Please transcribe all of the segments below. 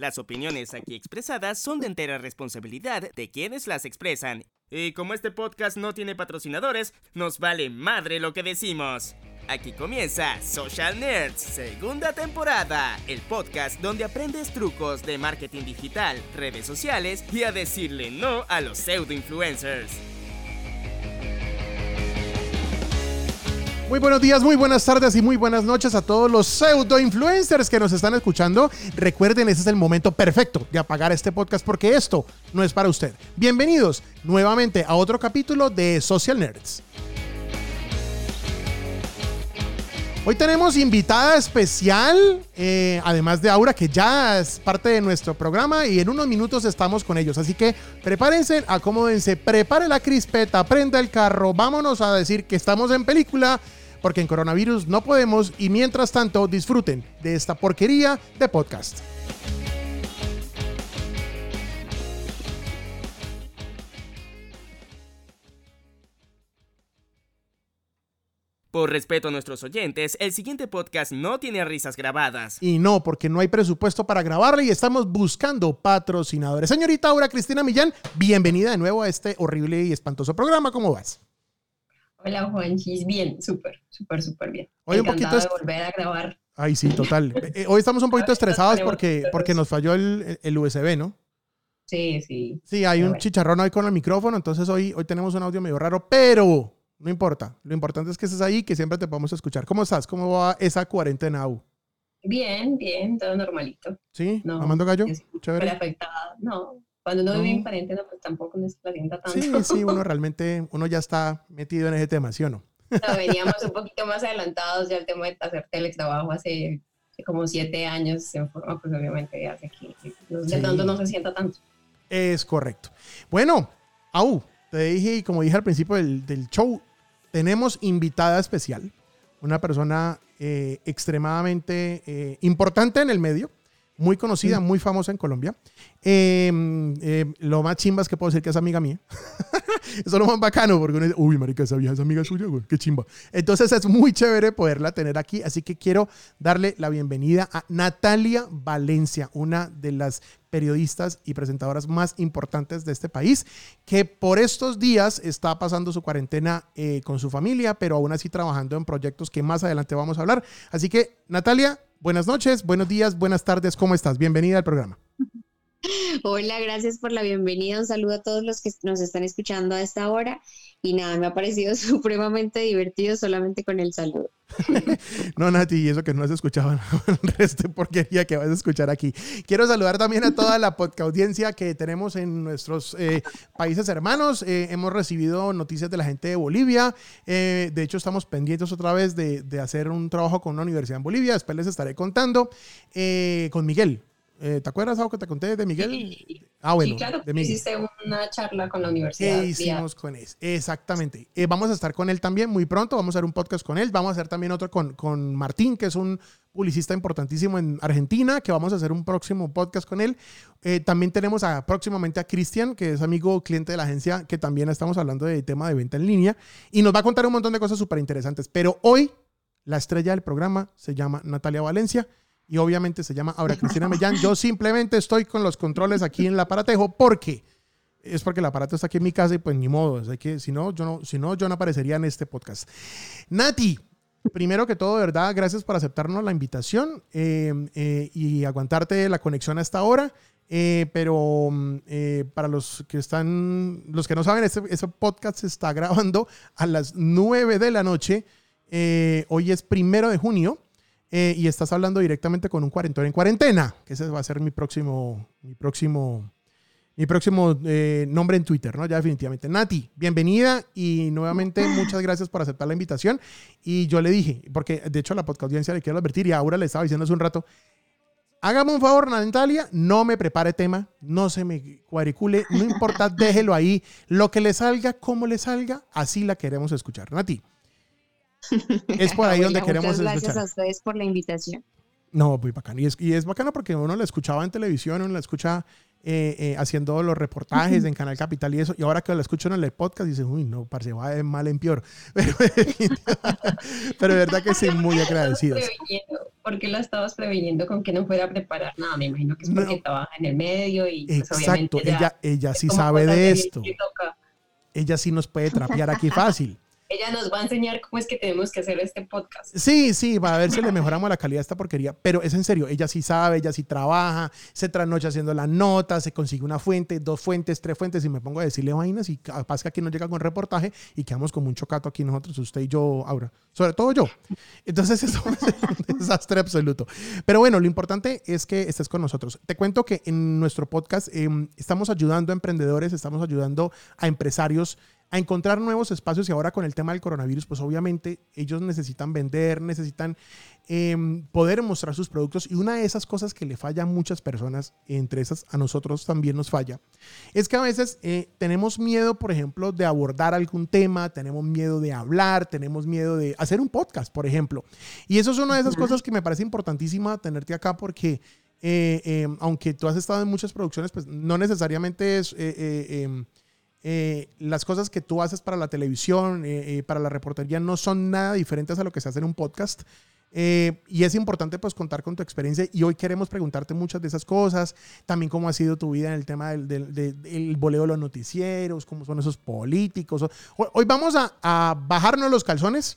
Las opiniones aquí expresadas son de entera responsabilidad de quienes las expresan. Y como este podcast no tiene patrocinadores, nos vale madre lo que decimos. Aquí comienza Social Nerds, segunda temporada, el podcast donde aprendes trucos de marketing digital, redes sociales y a decirle no a los pseudo influencers. Muy buenos días, muy buenas tardes y muy buenas noches a todos los pseudo influencers que nos están escuchando. Recuerden, este es el momento perfecto de apagar este podcast porque esto no es para usted. Bienvenidos nuevamente a otro capítulo de Social Nerds. Hoy tenemos invitada especial, eh, además de Aura, que ya es parte de nuestro programa y en unos minutos estamos con ellos. Así que prepárense, acomódense, prepare la crispeta, prenda el carro, vámonos a decir que estamos en película porque en coronavirus no podemos y mientras tanto disfruten de esta porquería de podcast. Por respeto a nuestros oyentes, el siguiente podcast no tiene risas grabadas. Y no, porque no hay presupuesto para grabarle y estamos buscando patrocinadores. Señorita Aura Cristina Millán, bienvenida de nuevo a este horrible y espantoso programa. ¿Cómo vas? Hola Juanchis, bien, súper, súper, súper bien. Hoy un poquito de volver a grabar. Ay, sí, total. Eh, eh, hoy estamos un poquito estresados porque, porque nos falló el, el USB, ¿no? Sí, sí. Sí, hay un chicharrón ahí con el micrófono, entonces hoy, hoy tenemos un audio medio raro, pero no importa. Lo importante es que estés ahí, que siempre te podamos escuchar. ¿Cómo estás? ¿Cómo va esa cuarentena, U? Bien, bien, todo normalito. ¿Sí? No, ¿Amando gallo? Chévere. afectada, no. Cuando uno vive en cuarentena, pues tampoco nos calienta tanto. Sí, sí, uno realmente, uno ya está metido en ese tema, ¿sí o no? veníamos un poquito más adelantados ya el tema de hacer teletrabajo hace, como siete años en forma, pues obviamente hace que de tanto no se sienta tanto. Es correcto. Bueno, Au, te dije, y como dije al principio del, del show, tenemos invitada especial, una persona eh, extremadamente eh, importante en el medio muy conocida, muy famosa en Colombia. Em, em, lo más chimba es que puedo decir que es amiga mía. Eso es lo más bacano, porque uno dice, uy, marica, esa vieja es amiga suya, güey, qué chimba. Entonces es muy chévere poderla tener aquí, así que quiero darle la bienvenida a Natalia Valencia, una de las periodistas y presentadoras más importantes de este país, que por estos días está pasando su cuarentena eh, con su familia, pero aún así trabajando en proyectos que más adelante vamos a hablar. Así que, Natalia, buenas noches, buenos días, buenas tardes, ¿cómo estás? Bienvenida al programa. Hola, gracias por la bienvenida. Un saludo a todos los que nos están escuchando a esta hora. Y nada, me ha parecido supremamente divertido solamente con el saludo. no, Nati, y eso que no has escuchado el resto de porquería que vas a escuchar aquí. Quiero saludar también a toda la podcast audiencia que tenemos en nuestros eh, países hermanos. Eh, hemos recibido noticias de la gente de Bolivia. Eh, de hecho, estamos pendientes otra vez de, de, hacer un trabajo con una universidad en Bolivia. Después les estaré contando. con Miguel, eh, ¿Te acuerdas algo que te conté de Miguel? ah, bueno. Sí, claro, de hiciste una charla con la universidad. ¿Qué hicimos con él? Exactamente. Eh, vamos a estar con él también muy pronto. Vamos a hacer un podcast con él. Vamos a hacer también otro con, con Martín, que es un publicista importantísimo en Argentina, que vamos a hacer un próximo podcast con él. Eh, también tenemos a, próximamente a Cristian, que es amigo cliente de la agencia, que también estamos hablando de tema de venta en línea. Y nos va a contar un montón de cosas súper interesantes. Pero hoy, la estrella del programa se llama Natalia Valencia y obviamente se llama ahora Cristina Mellán. Yo simplemente estoy con los controles aquí en el aparatejo porque es porque el aparato está aquí en mi casa y pues ni modo, que si no, yo no, si no, yo no aparecería en este podcast. Nati, primero que todo, de verdad, gracias por aceptarnos la invitación eh, eh, y aguantarte la conexión hasta ahora. Eh, pero para los que están, los que no saben, ese, ese, podcast se está grabando a las 9 de la noche. hoy es primero de junio. Eh, y estás hablando directamente con un cuarentón en cuarentena, que ese va a ser mi próximo, mi próximo, mi próximo eh, nombre en Twitter, ¿no? Ya definitivamente. Nati, bienvenida y nuevamente muchas gracias por aceptar la invitación. Y yo le dije, porque de hecho a la podcast audiencia le quiero advertir y ahora le estaba diciendo hace un rato, hágame un favor, Natalia, no me prepare tema, no se me cuadricule, no importa, déjelo ahí, lo que le salga, como le salga, así la queremos escuchar. Nati. Es por ahí donde queremos muchas gracias a ustedes por la invitación. No, muy bacano. Y es, y es bacano porque uno la escuchaba en televisión, uno la escucha eh, eh, haciendo los reportajes en Canal Capital y eso. Y ahora que la escucho en el podcast, dice, uy, no, parce, va de mal en peor. Pero, pero de verdad que sí, muy agradecidos. ¿por qué la estabas previniendo con que no fuera a preparar nada? Me imagino que es porque No. trabaja en el medio y pues, Exacto, obviamente ella, ella sí sabe de esto. Ella sí nos puede trapear aquí fácil. Ella nos va a enseñar cómo es que tenemos que hacer este podcast. Sí, sí, va a ver si le mejoramos la calidad a esta porquería. Pero es en serio, ella sí sabe, ella sí trabaja, se trasnocha haciendo las notas, se consigue una fuente, dos fuentes, tres fuentes, y me pongo a decirle vainas y capaz que aquí nos llega con reportaje y quedamos como un chocato aquí nosotros, usted y yo, Aura. Sobre todo yo. Entonces es un desastre absoluto. Pero bueno, lo importante es que estés con nosotros. Te cuento que en nuestro podcast eh, estamos ayudando a emprendedores, estamos ayudando a empresarios a encontrar nuevos espacios y ahora con el tema del coronavirus, pues obviamente ellos necesitan vender, necesitan eh, poder mostrar sus productos y una de esas cosas que le falla a muchas personas, entre esas a nosotros también nos falla, es que a veces eh, tenemos miedo, por ejemplo, de abordar algún tema, tenemos miedo de hablar, tenemos miedo de hacer un podcast, por ejemplo. Y eso es una de esas cosas que me parece importantísima tenerte acá porque... eh, eh, aunque tú has estado en muchas producciones, pues no necesariamente es eh, las cosas que tú haces para la televisión, eh, eh, para la reportería, no son nada diferentes a lo que se hace en un podcast. Eh, y es importante pues contar con tu experiencia y hoy queremos preguntarte muchas de esas cosas, también cómo ha sido tu vida en el tema del, del, del- del boleo de los noticieros, cómo son esos políticos. Hoy, vamos a bajarnos los calzones,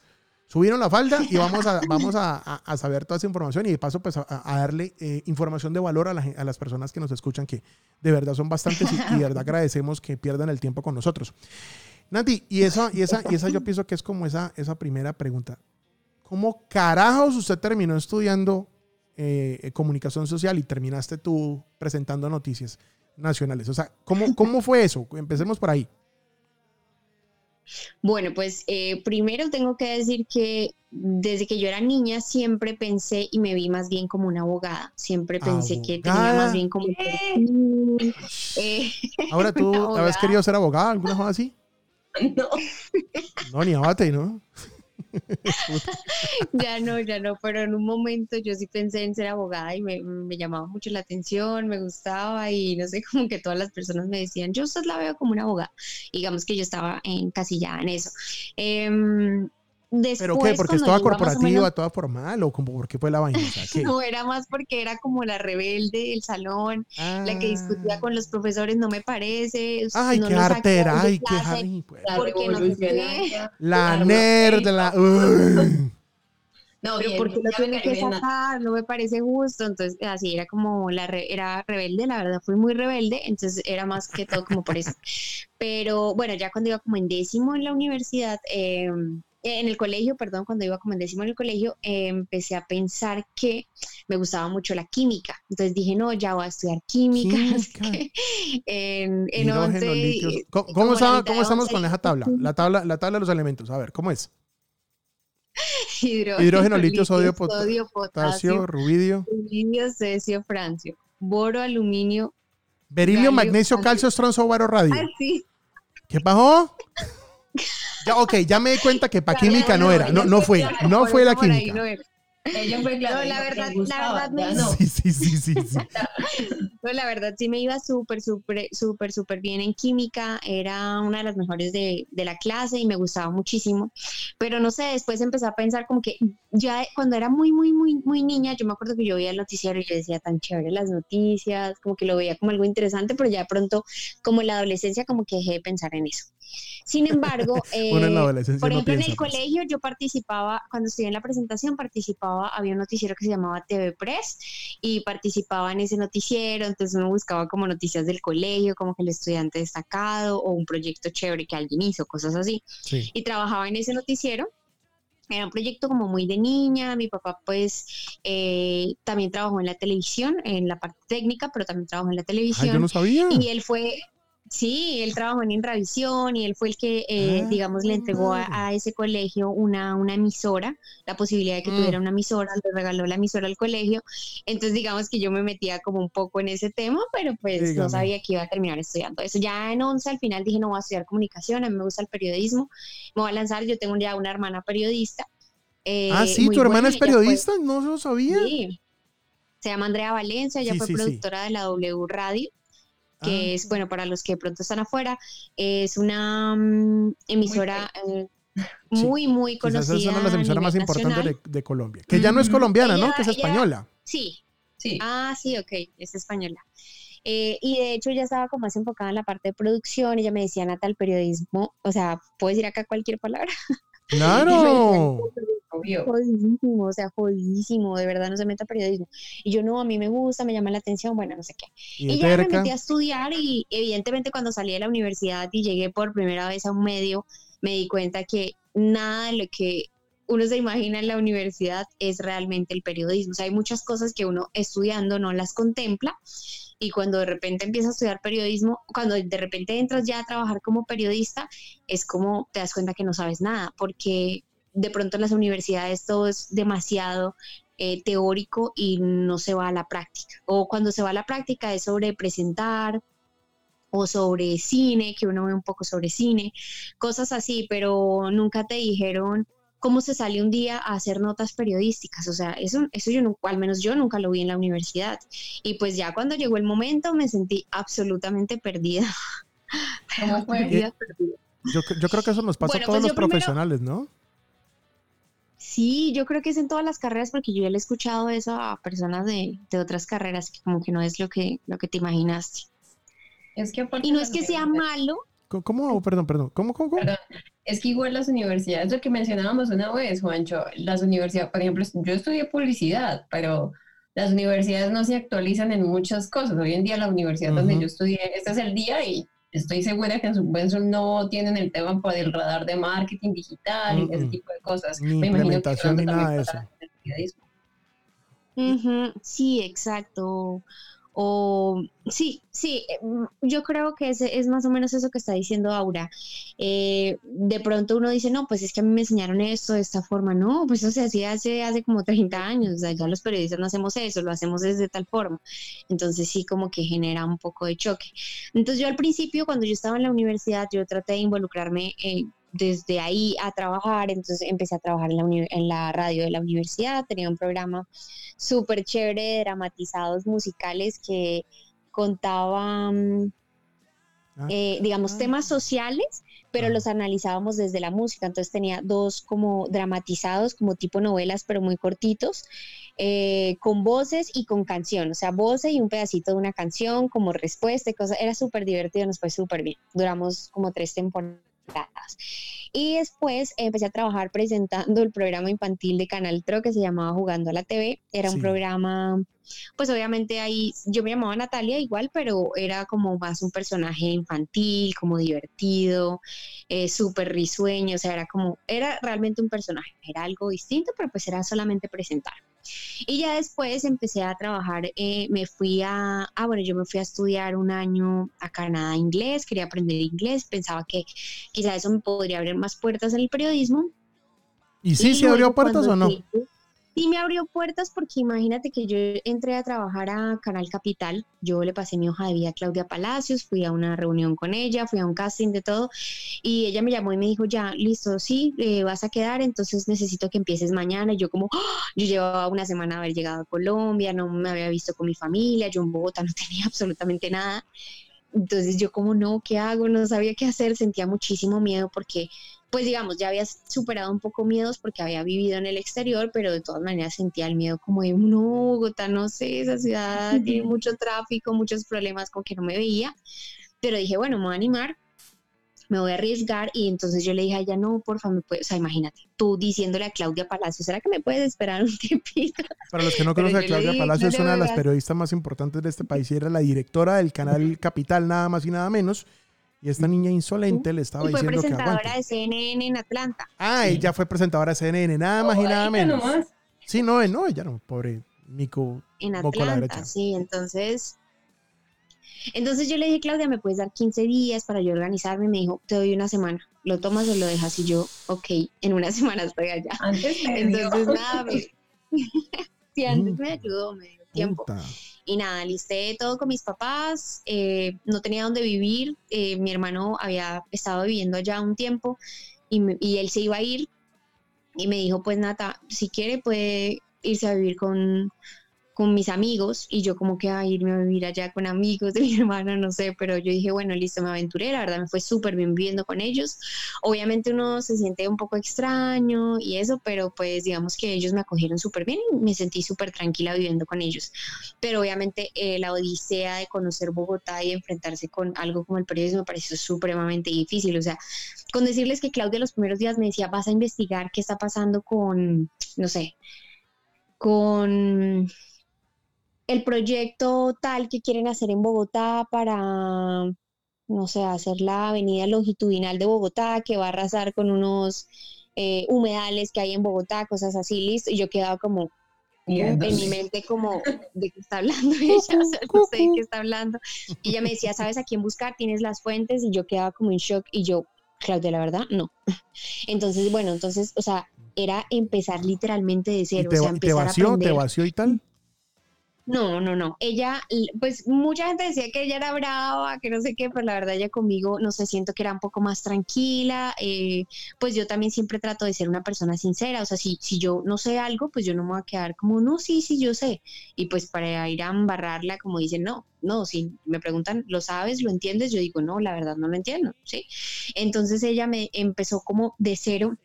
subieron la falda y vamos a, vamos a, a- a saber toda esa información y de paso pues a, a darle eh, información de valor a, la a las personas que nos escuchan que de verdad son bastantes y, y de verdad agradecemos que pierdan el tiempo con nosotros. Nati, y esa, y esa, y esa yo pienso que es como esa, esa primera pregunta. ¿Cómo carajos usted terminó estudiando eh, comunicación social y terminaste tú presentando noticias nacionales? O sea, ¿cómo, cómo fue eso? Empecemos por ahí. Bueno, pues eh, primero tengo que decir que desde que yo era niña siempre pensé y me vi más bien como una abogada. Siempre pensé que tenía Abogada. más bien como... eh, Ahora tú habías abogada. querido ser abogada, alguna cosa así. No, No, ni abate, ¿no? ya no, ya no, pero en un momento yo sí pensé en ser abogada y me, llamaba mucho la atención, me gustaba y no sé, como que todas las personas me decían, yo usted la veo como una abogada. Digamos que yo estaba encasillada en eso. ¿Pero qué? ¿Porque es toda corporativa, menos- toda formal o como por qué fue la vaina? O sea, ¿qué? No, era más porque era como la rebelde del salón, la que discutía Ah. con los profesores, no me parece. Ay, no qué artera, ay, qué ay, pues. la Porque no. La Arma nerd, la. No, Pero bien, porque lo tienen que sacar, no me parece justo. Entonces, así era como la re- era rebelde, la verdad, fui muy rebelde, entonces era más que todo como por eso. Pero bueno, ya cuando iba como en décimo en la universidad, eh, en el colegio, perdón, cuando iba como en décimo en el colegio, eh, empecé a pensar que me gustaba mucho la química. Entonces dije, no, ya voy a estudiar química. en, once, ¿Cómo, estamos once, con esa tabla? La tabla, la tabla de los elementos. A ver, ¿cómo es? hidrógeno, Hidrógeno, litio, sodio, sodio, Potasio, potasio, rubidio, rubidio, cesio, francio, boro, aluminio. berilio, Galio, magnesio, calcio. estronzo, baro, radio. Ah, sí. ¿Qué pasó? Ya, ok, ya me di cuenta que para química no era. No, no fue. No fue la química. fue claro. No, la verdad- la verdad me no. Sí, sí, sí, sí, sí. No, la verdad sí me iba súper, súper, súper, súper bien en química. Era una de las mejores de, de la clase y me gustaba muchísimo. Pero no sé, después empecé a pensar como que ya cuando era muy, muy, muy, muy niña, yo me acuerdo que yo veía el noticiero y yo decía tan chévere las noticias, como que lo veía como algo interesante, pero ya de pronto, como en la adolescencia, como que dejé de pensar en eso. Sin embargo, Uno en eh, adolescencia por no ejemplo, en piensa, el pues. colegio yo participaba, cuando estudié en la presentación, participaba, había un noticiero que se llamaba TV Press y participaba en ese noticiero, entonces me buscaba como noticias del colegio, como que el estudiante destacado o un proyecto chévere que alguien hizo, cosas así. Sí. Y trabajaba en ese noticiero. Era un proyecto como muy de niña, mi papá pues eh, también trabajó en la televisión, en la parte técnica, pero también trabajó en la televisión. yo no sabía. Y él fue, sí, él trabajó en Intravisión y él fue el que, eh, Ah, digamos, le entregó a, ese colegio una, una emisora, la posibilidad de que Mm. tuviera una emisora, le regaló la emisora al colegio. Entonces, digamos que yo me metía como un poco en ese tema, pero pues Dígame. no sabía que iba a terminar estudiando eso. Ya en 11 al final dije, no voy a estudiar comunicación, a mí me gusta el periodismo, me voy a lanzar, yo tengo ya una hermana periodista. eh, ah, sí, tu hermana buena, es ella fue- periodista, no lo sabía. Sí. Se llama Andrea Valencia, ella Sí, fue sí. productora de la W Radio, que Ah. es, bueno, para los que de pronto están afuera, es una mm, emisora, eh, muy, muy conocida. Quizás es una de las emisoras más importantes de, de Colombia. Que ya no es colombiana, ¿no? Que es ella- española. Sí, Sí. Ah, sí, ok, es española. Eh, y de hecho ella estaba como más enfocada en la parte de producción, ella me decía, Nata, el periodismo, o sea, puedo decir acá cualquier palabra, Claro. Obvio. jodidísimo, o sea, jodidísimo, de verdad no se meta a periodismo. Y yo no, a mí me gusta, me llama la atención, bueno, no sé qué. Y ya me metí a estudiar y evidentemente cuando salí de la universidad y llegué por primera vez a un medio, me di cuenta que nada de lo que uno se imagina en la universidad es realmente el periodismo. O sea, hay muchas cosas que uno estudiando no las contempla y cuando de repente empiezas a estudiar periodismo, cuando de repente entras ya a trabajar como periodista, es como te das cuenta que no sabes nada, porque de pronto en las universidades todo es demasiado eh, teórico y no se va a la práctica. O cuando se va a la práctica es sobre presentar o sobre cine, que uno ve un poco sobre cine, cosas así, pero nunca te dijeron cómo se sale un día a hacer notas periodísticas. O sea, eso, eso yo, nu- al menos yo nunca lo vi en la universidad. Y pues ya cuando llegó el momento me sentí absolutamente perdida. ¿Cómo fue? Perdida, perdida. Yo, yo creo que eso nos pasa Bueno, a todos pues los primero- profesionales, ¿no? Sí, yo creo que es en todas las carreras porque yo ya le he escuchado eso a personas de, de otras carreras que como que no es lo que, lo que te imaginaste. Es que aparte Y no es que sea malo, ¿Cómo-. Perdón, perdón. ¿Cómo, cómo, cómo? Perdón, es que igual las universidades, lo que mencionábamos una vez, Juancho, las universidades, por ejemplo, yo estudié publicidad, pero las universidades no se actualizan en muchas cosas. Hoy en día la universidad donde yo estudié, este es el día y estoy segura que en su pensum no tienen el tema por el radar de marketing digital y ese tipo de cosas. Ni Me imagino que implementación ni nada de el periodismo. Ujú, Sí, exacto. O sí, sí, eh, yo creo que ese es más o menos eso que está diciendo Aura. Eh, de pronto uno dice, no, pues es que a mí me enseñaron esto de esta forma. No, pues eso se hacía hace, hace como 30 años. O ya los periodistas no hacemos eso, lo hacemos desde tal forma. Entonces sí, como que genera un poco de choque. Entonces yo al principio, cuando yo estaba en la universidad, yo traté de involucrarme eh, desde ahí a trabajar. Entonces empecé a trabajar en la, uni- en la radio de la universidad, tenía un programa súper chévere de dramatizados musicales que contaban, Ah. eh, digamos, Ah. temas sociales, pero Ah. los analizábamos desde la música. Entonces tenía dos como dramatizados, como tipo novelas, pero muy cortitos, eh, con voces y con canción. O sea, voces y un pedacito de una canción como respuesta y cosas. Era súper divertido, nos fue súper bien. Duramos como tres temporadas. Y después empecé a trabajar presentando el programa infantil de Canal Tro que se llamaba Jugando a la TV. Era Sí. un programa, pues obviamente ahí yo me llamaba Natalia igual, pero era como más un personaje infantil, como divertido, eh, súper risueño, o sea, era como, era realmente un personaje, era algo distinto, pero pues era solamente presentar. Y ya después empecé a trabajar, eh, me fui a, ah, bueno, yo me fui a estudiar un año a Canadá inglés, quería aprender inglés, pensaba que quizá eso me podría abrir más puertas en el periodismo. ¿Y sí, Y se abrió puertas o no? Sí me abrió puertas porque imagínate que yo entré a trabajar a Canal Capital, yo le pasé mi hoja de vida a Claudia Palacios, fui a una reunión con ella, fui a un casting de todo y ella me llamó y me dijo, ya, listo, sí, eh, vas a quedar, entonces necesito que empieces mañana. Y yo como, ¡ah! yo llevaba una semana de haber llegado a Colombia, no me había visto con mi familia, yo en Bogotá no tenía absolutamente nada. Entonces yo como, no, ¿qué hago? No sabía qué hacer, sentía muchísimo miedo porque pues digamos, ya había superado un poco miedos porque había vivido en el exterior, pero de todas maneras sentía el miedo como de, no, Bogotá, no sé, esa ciudad tiene mucho tráfico, muchos problemas, con que no me veía. Pero dije, bueno, me voy a animar, me voy a arriesgar. Y entonces yo le dije a ella, no, por favor, me puedes, o sea, imagínate, tú diciéndole a Claudia Palacio, ¿será que me puedes esperar un tiempito? Para los que no conocen a Claudia dije, Palacio, es "Claudia, una de las verás". periodistas más importantes de este país y era la directora del canal Capital, nada más y nada menos. Y esta niña insolente le estaba Y fue diciendo que presentadora aguante. de CNN en Atlanta. Ah, ella fue presentadora de CNN, nada más y nada menos. nomás. Sí, no, eh, no, ella no, pobre Nico. en Atlanta, sí, entonces, entonces yo le dije, Claudia, ¿me puedes dar 15 días para yo organizarme? Y me dijo, te doy una semana, lo tomas o lo dejas, y yo, ok, en una semana estoy allá. Antes me dio. Entonces, nada, me... sí, antes Mm. me ayudó, me dio tiempo. Puta. Y nada, listé todo con mis papás, eh, no tenía dónde vivir, eh, mi hermano había estado viviendo allá un tiempo y, y él se iba a ir y me dijo, pues Nata, si quiere puede irse a vivir con, con mis amigos y yo como que a irme a vivir allá con amigos de mi hermana, no sé, pero yo dije, bueno, listo, me aventuré, la verdad me fue súper bien viviendo con ellos. Obviamente uno se siente un poco extraño y eso, pero pues digamos que ellos me acogieron súper bien y me sentí súper tranquila viviendo con ellos. Pero obviamente eh, la odisea de conocer Bogotá y enfrentarse con algo como el periodismo me pareció supremamente difícil. O sea, con decirles que Claudia los primeros días me decía, vas a investigar qué está pasando con, no sé, con el proyecto tal que quieren hacer en Bogotá para, no sé, hacer la avenida longitudinal de Bogotá que va a arrasar con unos eh, humedales que hay en Bogotá, cosas así, listo. Y yo quedaba como, en mi mente como de qué está hablando ella, o sea, no sé de qué está hablando. Y ella me decía, ¿sabes a quién buscar? Tienes las fuentes y yo quedaba como en shock y yo, Claudia, la verdad, no. Entonces, bueno, entonces, o sea, era empezar literalmente de cero. te, o sea, empezar te vació, a aprender. te vació y tal? No, no, no. Ella, pues mucha gente decía que ella era brava, que no sé qué, pero la verdad ella conmigo, no sé, siento que era un poco más tranquila. eh, pues yo también siempre trato de ser una persona sincera. O sea, si, si yo no sé algo, pues yo no me voy a quedar como, no, sí, sí, yo sé. Y pues para ir a embarrarla, como dicen, no, no, si me preguntan, ¿lo sabes? ¿Lo entiendes? Yo digo, no, la verdad no lo entiendo, ¿sí? Entonces ella me empezó como de cero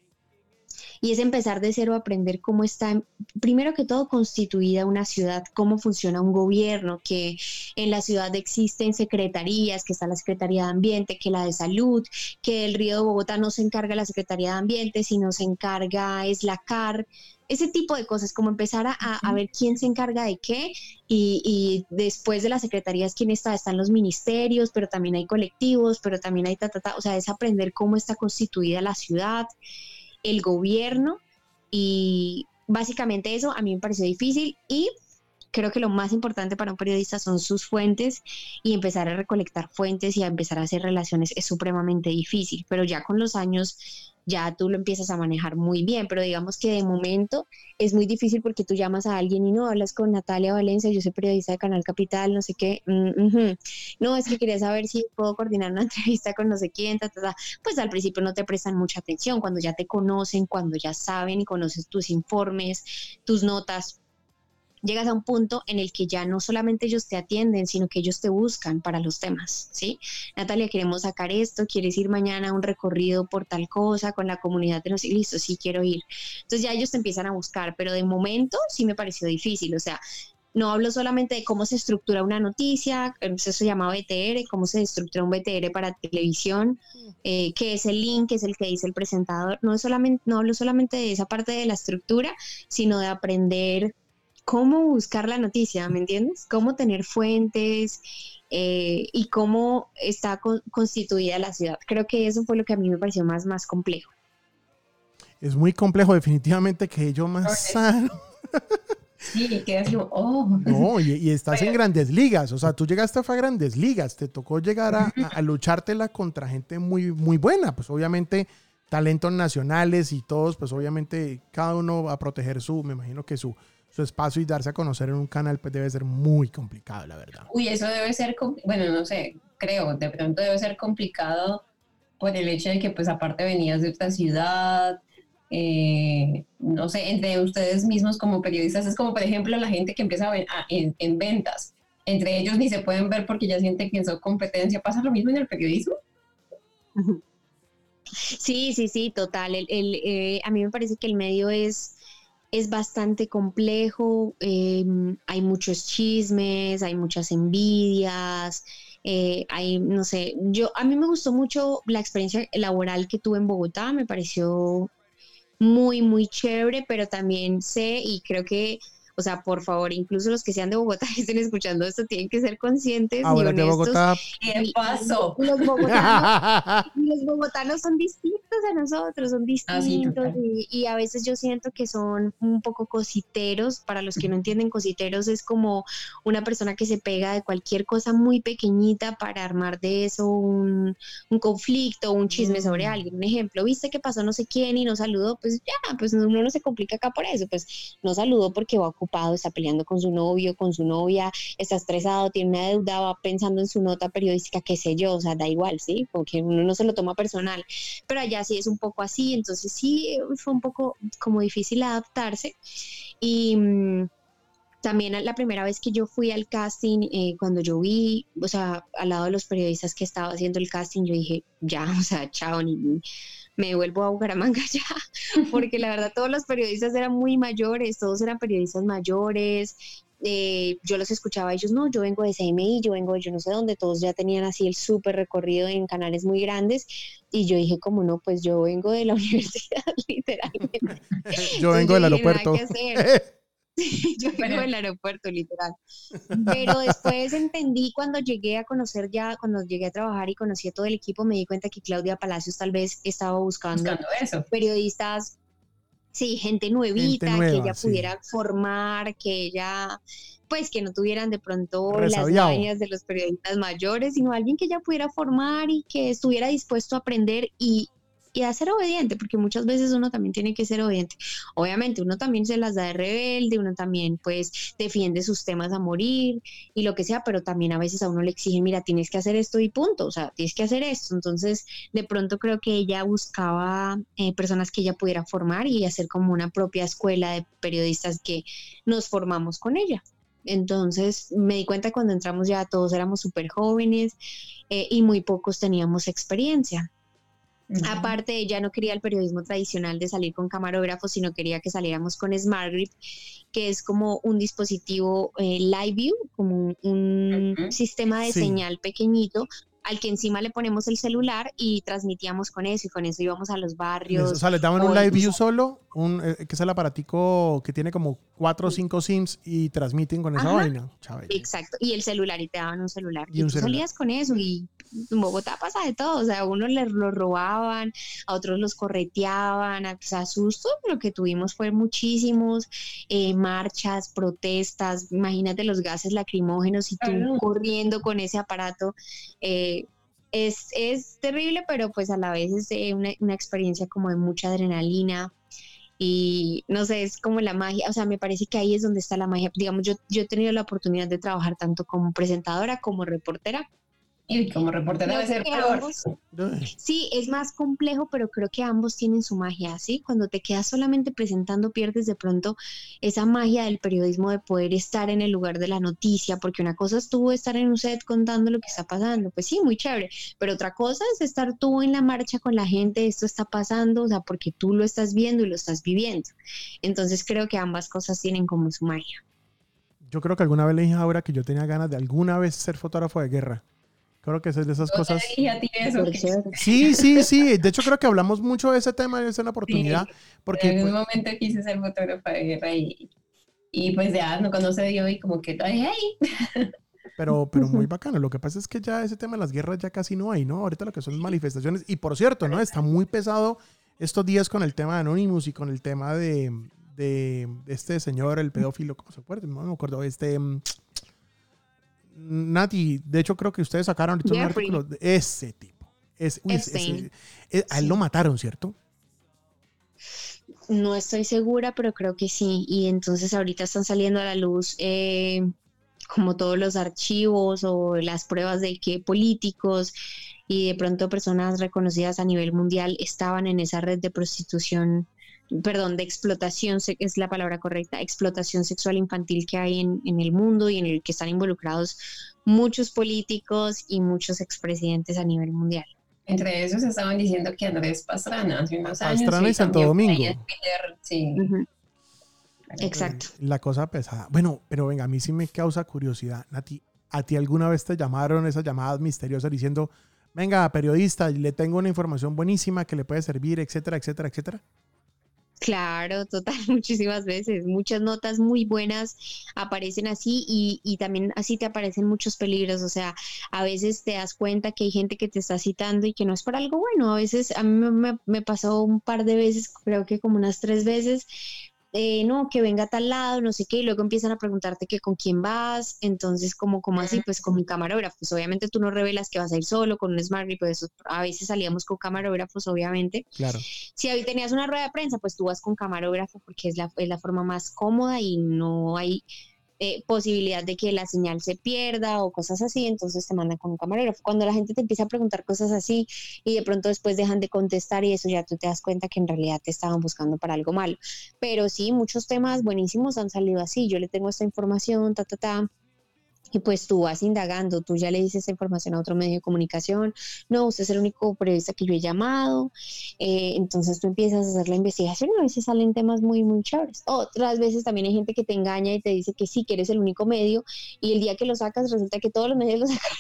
y es empezar de cero a aprender cómo está, primero que todo, constituida una ciudad, cómo funciona un gobierno, que en la ciudad existen secretarías, que está la Secretaría de Ambiente, que la de Salud, que el Río de Bogotá no se encarga la Secretaría de Ambiente, sino se encarga es la CAR, ese tipo de cosas, como empezar a, a ver quién se encarga de qué y, y, después de las secretarías quién está, están los ministerios, pero también hay colectivos, pero también hay ta, ta, ta, o sea, es aprender cómo está constituida la ciudad el gobierno y básicamente eso a mí me pareció difícil y creo que lo más importante para un periodista son sus fuentes y empezar a recolectar fuentes y a empezar a hacer relaciones es supremamente difícil, pero ya con los años ya tú lo empiezas a manejar muy bien, pero digamos que de momento es muy difícil porque tú llamas a alguien y no hablas con Natalia Valencia, yo soy periodista de Canal Capital, no sé qué, mm, no, es que quería saber si puedo coordinar una entrevista con no sé quién, ta, ta, ta. pues al principio no te prestan mucha atención, cuando ya te conocen, cuando ya saben y conoces tus informes, tus notas, llegas a un punto en el que ya no solamente ellos te atienden, sino que ellos te buscan para los temas, ¿sí? Natalia, queremos sacar esto, quieres ir mañana a un recorrido por tal cosa con la comunidad de los listo, sí quiero ir. Entonces ya ellos te empiezan a buscar, pero de momento sí me pareció difícil, o sea, no hablo solamente de cómo se estructura una noticia, eso se llama BTR, cómo se estructura un BTR para televisión, eh, qué es el link, qué es el que dice el presentador. No, es solamente, no hablo solamente de esa parte de la estructura, sino de aprender cómo buscar la noticia, ¿me entiendes? Cómo tener fuentes eh, y cómo está co constituida la ciudad. Creo que eso fue lo que a mí me pareció más, más complejo. Es muy complejo, definitivamente que yo más sano. Sí, que así, oh. No, y, y estás en grandes ligas, o sea, tú llegaste a grandes ligas, te tocó llegar a, a, a luchártela contra gente muy, muy buena, pues obviamente talentos nacionales y todos, pues obviamente cada uno va a proteger su, me imagino que su, su espacio y darse a conocer en un canal pues debe ser muy complicado, la verdad. Uy, eso debe ser, bueno, no sé, creo, de pronto debe ser complicado por el hecho de que pues aparte venías de otra ciudad, eh, no sé, entre ustedes mismos como periodistas, es como por ejemplo la gente que empieza a, a en, en, ventas, entre ellos ni se pueden ver porque ya sienten que son competencia, ¿pasa lo mismo en el periodismo? Sí, sí, sí, total. El, el, eh, a mí me parece que el medio es es bastante complejo, eh, hay muchos chismes, hay muchas envidias, eh, hay, no sé, yo, a mí me gustó mucho la experiencia laboral que tuve en Bogotá, me pareció muy, muy chévere, pero también sé y creo que o sea, por favor, incluso los que sean de Bogotá y estén escuchando esto tienen que ser conscientes Ahora y de honestos. Bogotá. ¿Qué pasó? Los bogotanos, los bogotanos son distintos a nosotros, son distintos Ah, sí, y, y, a veces yo siento que son un poco cositeros. Para los que no entienden, cositeros es como una persona que se pega de cualquier cosa muy pequeñita para armar de eso un, un conflicto, un chisme mm. sobre alguien. Un ejemplo, viste que pasó no sé quién y no saludó, pues ya, pues uno no se complica acá por eso, pues no saludó porque va a ocupado, está peleando con su novio, con su novia, está estresado, tiene una deuda, va pensando en su nota periodística, qué sé yo, o sea, da igual, ¿sí? Porque uno no se lo toma personal, pero allá sí es un poco así, entonces sí fue un poco como difícil adaptarse y, también la primera vez que yo fui al casting, eh, cuando yo vi, o sea, al lado de los periodistas que estaba haciendo el casting, yo dije, ya, o sea, chao, ni, me vuelvo a Bucaramanga ya, porque la verdad todos los periodistas eran muy mayores, todos eran periodistas mayores, eh, yo los escuchaba a ellos, no, yo vengo de CMI, yo vengo de yo no sé dónde, todos ya tenían así el súper recorrido en canales muy grandes y yo dije como no, pues yo vengo de la universidad literalmente. yo vengo del aeropuerto. yo vengo del aeropuerto, literal. Pero después entendí cuando llegué a conocer ya, cuando llegué a trabajar y conocí a todo el equipo, me di cuenta que Claudia Palacios tal vez estaba buscando, periodistas Sí, gente nuevita, que ella pudiera formar, que ella, pues que no tuvieran de pronto las mañas de los periodistas mayores, sino alguien que ella pudiera formar y que estuviera dispuesto a aprender y y a ser obediente, porque muchas veces uno también tiene que ser obediente. Obviamente uno también se las da de rebelde, uno también pues defiende sus temas a morir y lo que sea, pero también a veces a uno le exigen, mira, tienes que hacer esto y punto, o sea, tienes que hacer esto. Entonces, de pronto creo que ella buscaba eh, personas que ella pudiera formar y hacer como una propia escuela de periodistas que nos formamos con ella. Entonces me di cuenta cuando entramos ya todos éramos súper jóvenes eh, y muy pocos teníamos experiencia. Aparte, ella no quería el periodismo tradicional de salir con camarógrafo, sino quería que saliéramos con Smart Grip, que es como un dispositivo eh, live view, como un, sistema de señal pequeñito al que encima le ponemos el celular y transmitíamos con eso y con eso íbamos a los barrios. O sea, le daban un live view solo, un, eh, que es el aparatico que tiene como cuatro o cinco sims y transmiten con esa vaina. Exacto, y el celular y te daban un celular. Y, tú salías con eso y en Bogotá pasa de todo, o sea, a unos les lo robaban, a otros los correteaban, a, pues, susto, lo que tuvimos fue muchísimos eh, marchas, protestas, imagínate los gases lacrimógenos y tú corriendo con ese aparato. Eh, es, es, terrible, pero pues a la vez es eh, una, una, experiencia como de mucha adrenalina y no sé, es como la magia, o sea, me parece que ahí es donde está la magia. Digamos, yo, yo he tenido la oportunidad de trabajar tanto como presentadora como reportera y como reportero debe ser peor. sí, es más complejo, pero creo que ambos tienen su magia, ¿sí? Cuando te quedas solamente presentando, pierdes de pronto esa magia del periodismo de poder estar en el lugar de la noticia, porque una cosa es tú estar en un set contando lo que está pasando, pues sí, muy chévere, pero otra cosa es estar tú en la marcha con la gente, esto está pasando, o sea, porque tú lo estás viendo y lo estás viviendo. Entonces creo que ambas cosas tienen como su magia. Yo creo que alguna vez le dije ahora que yo tenía ganas de alguna vez ser fotógrafo de guerra. Creo que es de esas cosas. Sí, sí, sí. De hecho, creo que hablamos mucho de ese tema y es una oportunidad. porque, en un pues momento quise ser fotógrafa de guerra y, y pues ya no conoce dio y como que, hey. Pero, pero muy bacano. Lo que pasa es que ya ese tema de las guerras ya casi no hay, ¿no? Ahorita lo que son manifestaciones. Y por cierto, ¿no? Está muy pesado estos días con el tema de Anonymous y con el tema de, de, este señor, el pedófilo, ¿cómo se acuerda? No me acuerdo. Este. Nati, de hecho creo que ustedes sacaron un artículo de ese tipo. Es, eh, a él lo mataron, ¿cierto? No estoy segura, pero creo que sí. Y entonces ahorita están saliendo a la luz eh, como todos los archivos o las pruebas de que políticos y de pronto personas reconocidas a nivel mundial estaban en esa red de prostitución perdón, de explotación, es la palabra correcta, explotación sexual infantil que hay en, en, el mundo y en el que están involucrados muchos políticos y muchos expresidentes a nivel mundial. Entre esos estaban diciendo que Andrés Pastrana hace unos años. Pastrana y Santo Domingo. sí. Exacto. La cosa pesada. Bueno, pero venga, a mí sí me causa curiosidad. Nati, ¿a ti alguna vez te llamaron esas llamadas misteriosas diciendo, venga, periodista, le tengo una información buenísima que le puede servir, etcétera, etcétera, etcétera? Claro, total, muchísimas veces. Muchas notas muy buenas aparecen así y, y, también así te aparecen muchos peligros. O sea, a veces te das cuenta que hay gente que te está citando y que no es para algo bueno. A veces a mí me, me pasó un par de veces, creo que como unas tres veces, eh, no, que venga a tal lado, no sé qué, y luego empiezan a preguntarte que con quién vas, entonces como, como así, pues con un camarógrafo, pues obviamente tú no revelas que vas a ir solo con un smart pues a veces salíamos con camarógrafos, obviamente. Claro. Si hoy tenías una rueda de prensa, pues tú vas con camarógrafo porque es la, es la forma más cómoda y no hay eh, posibilidad de que la señal se pierda o cosas así, entonces te mandan con un camarógrafo. Cuando la gente te empieza a preguntar cosas así y de pronto después dejan de contestar y eso ya tú te das cuenta que en realidad te estaban buscando para algo malo. Pero sí, muchos temas buenísimos han salido así. Yo le tengo esta información, ta, ta, ta y pues tú vas indagando, tú ya le dices esa información a otro medio de comunicación, no, usted es el único periodista que yo he llamado, eh, entonces tú empiezas a hacer la investigación y a veces salen temas muy, muy chéveres. Otras veces también hay gente que te engaña y te dice que sí, que eres el único medio y el día que lo sacas resulta que todos los medios lo sacan.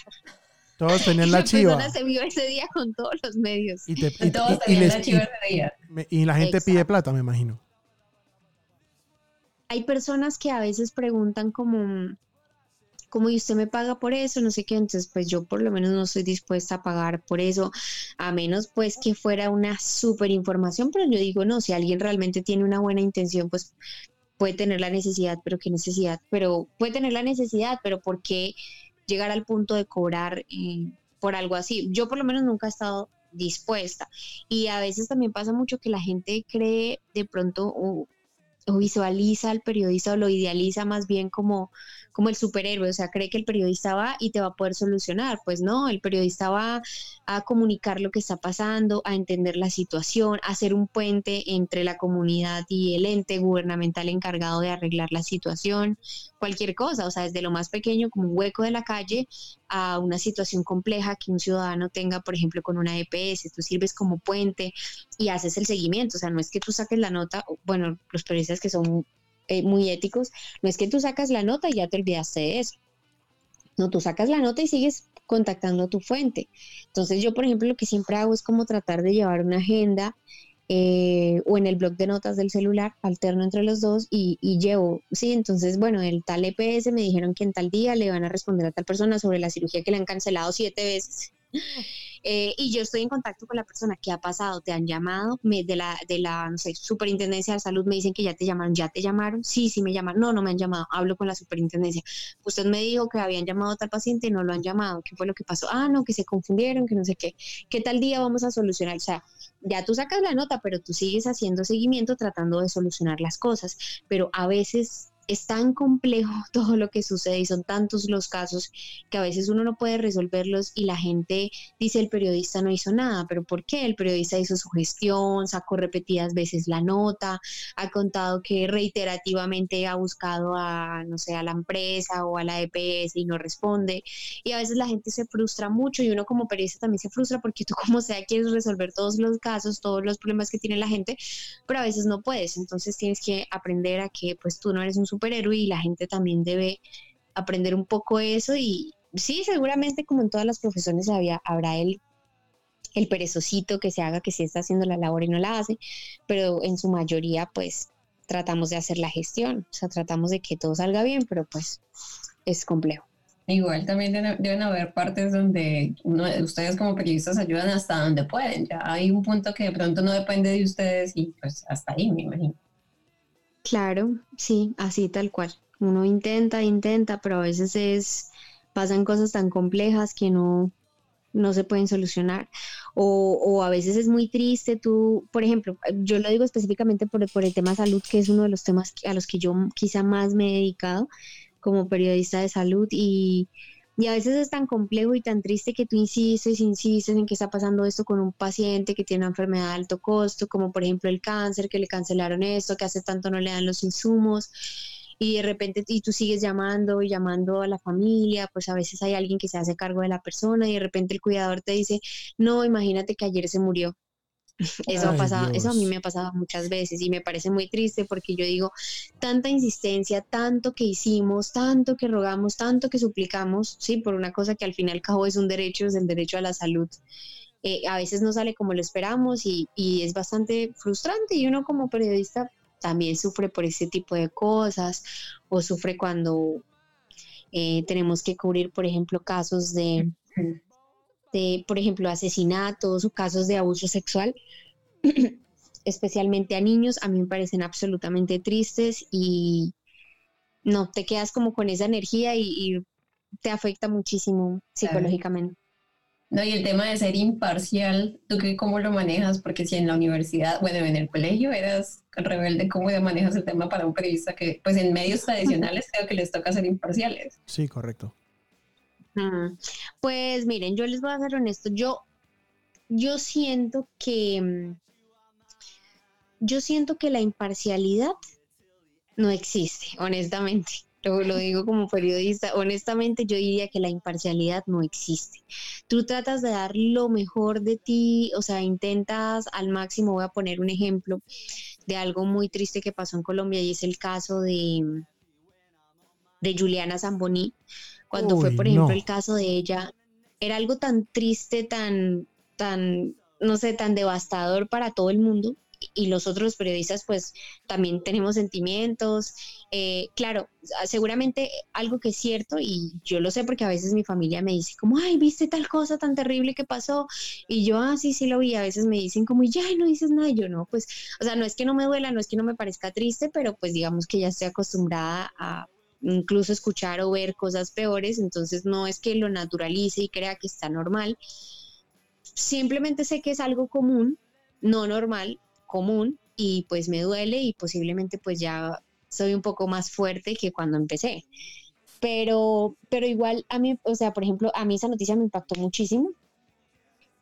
Todos tenían la, chiva. La se vio ese día con todos los medios. Y, todos tenían la chiva ese día. Y la gente pide plata, me imagino. Hay personas que a veces preguntan como como y usted me paga por eso, no sé qué, entonces pues yo por lo menos no estoy dispuesta a pagar por eso, a menos pues que fuera una súper información, pero yo digo, no, si alguien realmente tiene una buena intención, pues puede tener la necesidad, pero qué necesidad, pero puede tener la necesidad, pero ¿por qué llegar al punto de cobrar eh, por algo así? Yo por lo menos nunca he estado dispuesta y a veces también pasa mucho que la gente cree de pronto o visualiza al periodista o lo idealiza más bien como como el superhéroe, o sea, cree que el periodista va y te va a poder solucionar. Pues no, el periodista va a comunicar lo que está pasando, a entender la situación, a hacer un puente entre la comunidad y el ente gubernamental encargado de arreglar la situación, cualquier cosa, o sea, desde lo más pequeño como un hueco de la calle a una situación compleja que un ciudadano tenga, por ejemplo, con una EPS, tú sirves como puente y haces el seguimiento, o sea, no es que tú saques la nota, bueno, los periodistas que son eh, muy éticos, no es que tú sacas la nota y ya te olvidaste de eso. No, tú sacas la nota y sigues contactando a tu fuente. Entonces yo, por ejemplo, lo que siempre hago es como tratar de llevar una agenda eh, o en el blog de notas del celular, alterno entre los dos y, y, llevo, sí, entonces, bueno, el tal EPS me dijeron que en tal día le van a responder a tal persona sobre la cirugía que le han cancelado siete veces. Eh, y yo estoy en contacto con la persona que ha pasado, te han llamado, me, de la, de la no sé, superintendencia de salud me dicen que ya te llamaron, ya te llamaron, sí, sí me llamaron, no, no me han llamado, hablo con la superintendencia. Usted me dijo que habían llamado a tal paciente, no lo han llamado, ¿qué fue lo que pasó? Ah, no, que se confundieron, que no sé qué, ¿qué tal día vamos a solucionar? O sea, ya tú sacas la nota, pero tú sigues haciendo seguimiento tratando de solucionar las cosas, pero a veces es tan complejo todo lo que sucede y son tantos los casos que a veces uno no puede resolverlos y la gente dice el periodista no hizo nada, pero ¿por qué? El periodista hizo su gestión, sacó repetidas veces la nota, ha contado que reiterativamente ha buscado a, no sé, a la empresa o a la EPS y no responde y a veces la gente se frustra mucho y uno como periodista también se frustra porque tú como sea quieres resolver todos los casos, todos los problemas que tiene la gente, pero a veces no puedes, entonces tienes que aprender a que pues tú no eres un superhéroe y la gente también debe aprender un poco eso y sí, seguramente como en todas las profesiones había, habrá el, el perezosito que se haga que sí está haciendo la labor y no la hace, pero en su mayoría pues tratamos de hacer la gestión, o sea, tratamos de que todo salga bien, pero pues es complejo. Igual también deben haber partes donde ustedes como periodistas ayudan hasta donde pueden. Ya hay un punto que de pronto no depende de ustedes y pues hasta ahí me imagino. Claro, sí, así tal cual. Uno intenta, intenta, pero a veces es pasan cosas tan complejas que no, no se pueden solucionar. O, o, a veces es muy triste. Tú, por ejemplo, yo lo digo específicamente por, por el tema salud, que es uno de los temas a los que yo quizá más me he dedicado como periodista de salud y y a veces es tan complejo y tan triste que tú insistes, insistes en que está pasando esto con un paciente que tiene una enfermedad de alto costo, como por ejemplo el cáncer, que le cancelaron esto, que hace tanto no le dan los insumos. Y de repente y tú sigues llamando y llamando a la familia, pues a veces hay alguien que se hace cargo de la persona y de repente el cuidador te dice, no, imagínate que ayer se murió. Eso, ha pasado, eso a mí me ha pasado muchas veces y me parece muy triste porque yo digo, tanta insistencia, tanto que hicimos, tanto que rogamos, tanto que suplicamos, sí, por una cosa que al final y al cabo es un derecho, es el derecho a la salud. Eh, a veces no sale como lo esperamos y, y es bastante frustrante y uno como periodista también sufre por ese tipo de cosas o sufre cuando eh, tenemos que cubrir, por ejemplo, casos de de, por ejemplo, asesinatos o casos de abuso sexual, especialmente a niños, a mí me parecen absolutamente tristes y no, te quedas como con esa energía y, te afecta muchísimo psicológicamente. No, y el tema de ser imparcial, ¿tú qué, cómo lo manejas? Porque si en la universidad, bueno, en el colegio eras rebelde, ¿cómo manejas el tema para un periodista que, pues en medios tradicionales creo que les toca ser imparciales? Sí, correcto. Pues miren, yo les voy a ser honesto, yo, yo siento que, yo siento que la imparcialidad no existe, honestamente. Lo, digo como periodista, honestamente yo diría que la imparcialidad no existe. Tú tratas de dar lo mejor de ti, o sea, intentas al máximo, voy a poner un ejemplo de algo muy triste que pasó en Colombia y es el caso de, de Juliana Zamboni, cuando fue, por ejemplo, el caso de ella, era algo tan triste, tan, tan, no sé, tan devastador para todo el mundo, y los otros periodistas pues también tenemos sentimientos. Eh, claro, seguramente algo que es cierto y yo lo sé porque a veces mi familia me dice como, ay, viste tal cosa tan terrible que pasó y yo, ah, sí, sí lo vi. A veces me dicen como, ya, no dices nada. Y yo no, pues, o sea, no es que no me duela, no es que no me parezca triste, pero pues digamos que ya estoy acostumbrada a incluso escuchar o ver cosas peores, entonces no es que lo naturalice y crea que está normal. Simplemente sé que es algo común, no normal, común y pues me duele y posiblemente pues ya soy un poco más fuerte que cuando empecé. Pero, pero igual a mí, o sea, por ejemplo, a mí esa noticia me impactó muchísimo.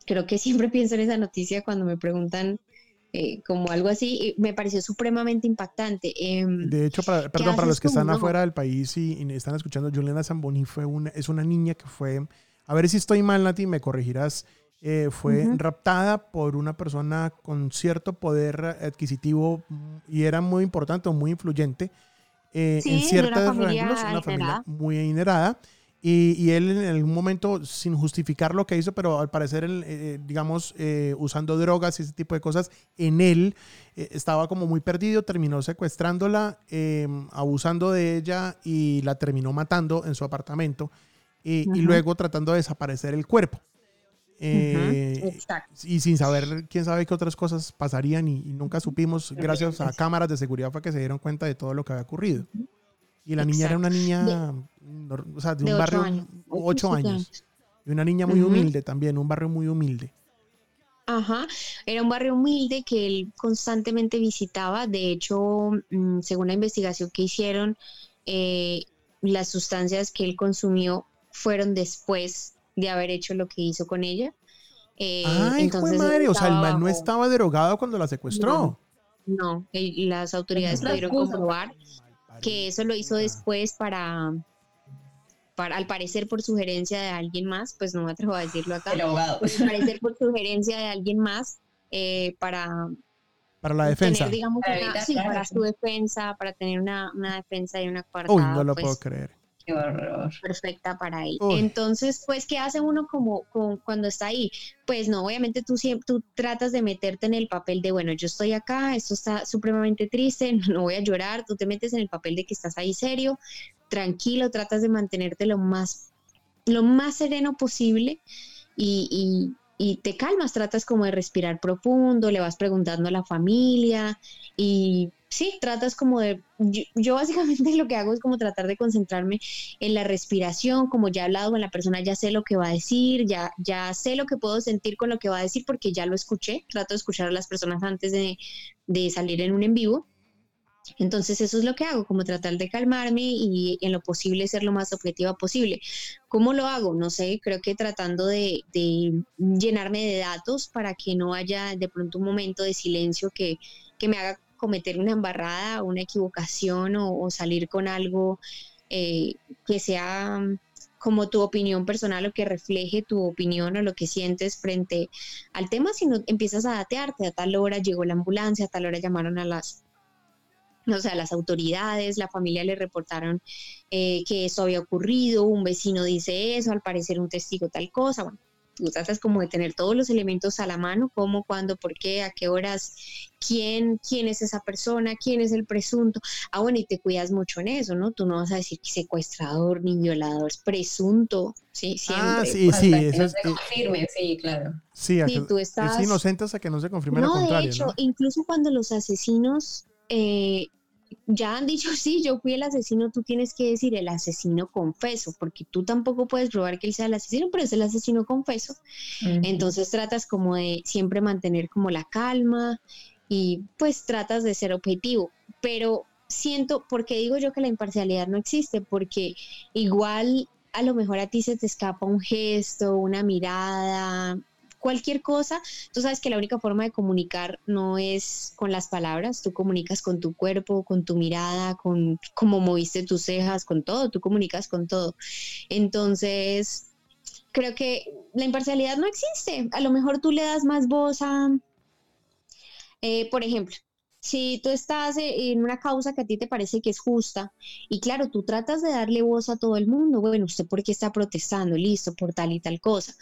Creo que siempre pienso en esa noticia cuando me preguntan eh, como algo así, me pareció supremamente impactante. Em, de hecho, para, perdón, para los que están afuera del país y, están escuchando, Juliana Zamboni fue una, es una niña que fue, a ver si estoy mal, Nati, me corregirás, eh, fue raptada por una persona con cierto poder adquisitivo y era muy importante o muy influyente eh, en ciertas reglas, una familia muy adinerada. Y, él en algún momento, sin justificar lo que hizo, pero al parecer, eh, digamos, usando drogas y ese tipo de cosas, en él estaba como muy perdido, terminó secuestrándola, em, abusando de ella y la terminó matando en su apartamento y luego tratando de desaparecer el cuerpo. Eh, y sin saber quién sabe qué otras cosas pasarían y, nunca supimos, gracias a cámaras de seguridad fue que se dieron cuenta de todo lo que había ocurrido. Y la niña era una niña, o sea, de, un barrio, años. ocho años. Y una niña muy humilde también, un barrio muy humilde. Ajá, era un barrio humilde que él constantemente visitaba. De hecho, mm, según la investigación que hicieron, eh, las sustancias que él consumió fueron después de haber hecho lo que hizo con ella. Eh, Ay, entonces madre, o sea, el man no estaba derogado cuando la secuestró. No, las autoridades pudieron comprobar que eso lo hizo después para, para, al parecer por sugerencia de alguien más, pues no me atrevo a decirlo acá, al parecer por sugerencia de alguien más, eh, para... Para la defensa. digamos, para, sí, para su defensa, para tener una, una defensa y una cuarta. Uy, no lo puedo pues, creer perfecta para él. Entonces, pues, ¿qué hace uno como, cuando está ahí? Pues no, obviamente tú, siempre, tú tratas de meterte en el papel de, bueno, yo estoy acá, esto está supremamente triste, no voy a llorar, tú te metes en el papel de que estás ahí serio, tranquilo, tratas de mantenerte lo más, lo más sereno posible y, te calmas, tratas como de respirar profundo, le vas preguntando a la familia y sí, tratas como de, yo, básicamente lo que hago es como tratar de concentrarme en la respiración, como ya he hablado con la persona, ya sé lo que va a decir, ya, ya sé lo que puedo sentir con lo que va a decir porque ya lo escuché, trato de escuchar a las personas antes de, de salir en un en vivo. Entonces eso es lo que hago, como tratar de calmarme y en lo posible ser lo más objetiva posible. ¿Cómo lo hago? No sé, creo que tratando de, de llenarme de datos para que no haya de pronto un momento de silencio que, que me haga cometer una embarrada, una equivocación o, salir con algo eh, que sea como tu opinión personal o que refleje tu opinión o lo que sientes frente al tema, sino empiezas a datearte, a tal hora llegó la ambulancia, a tal hora llamaron a las o sea, las autoridades, la familia le reportaron eh, que eso había ocurrido, un vecino dice eso, al parecer un testigo tal cosa, bueno, tú tratas como de tener todos los elementos a la mano, cómo, cuándo, por qué, a qué horas, quién, quién es esa persona, quién es el presunto. Ah, bueno, y te cuidas mucho en eso, ¿no? Tú no vas a decir que secuestrador ni violador, es presunto, sí, siempre. Ah, sí, sí, eso es, confirme, sí, claro. Sí, tú estás... es inocente hasta que no se confirme lo contrario. De hecho, incluso cuando los asesinos... Eh, ya han dicho, sí, yo fui el asesino, tú tienes que decir el asesino confeso, porque tú tampoco puedes probar que él sea el asesino, pero es el asesino confeso. Entonces tratas como de siempre mantener como la calma y pues tratas de ser objetivo, pero siento, porque digo yo que la imparcialidad no existe, porque igual a lo mejor a ti se te escapa un gesto, una mirada, cualquier cosa, tú sabes que la única forma de comunicar no es con las palabras, tú comunicas con tu cuerpo, con tu mirada, con cómo moviste tus cejas, con todo, tú comunicas con todo. Entonces, creo que la imparcialidad no existe. A lo mejor tú le das más voz a, eh, por ejemplo, si tú estás en una causa que a ti te parece que es justa y claro, tú tratas de darle voz a todo el mundo, bueno, usted por qué está protestando, listo, por tal y tal cosa.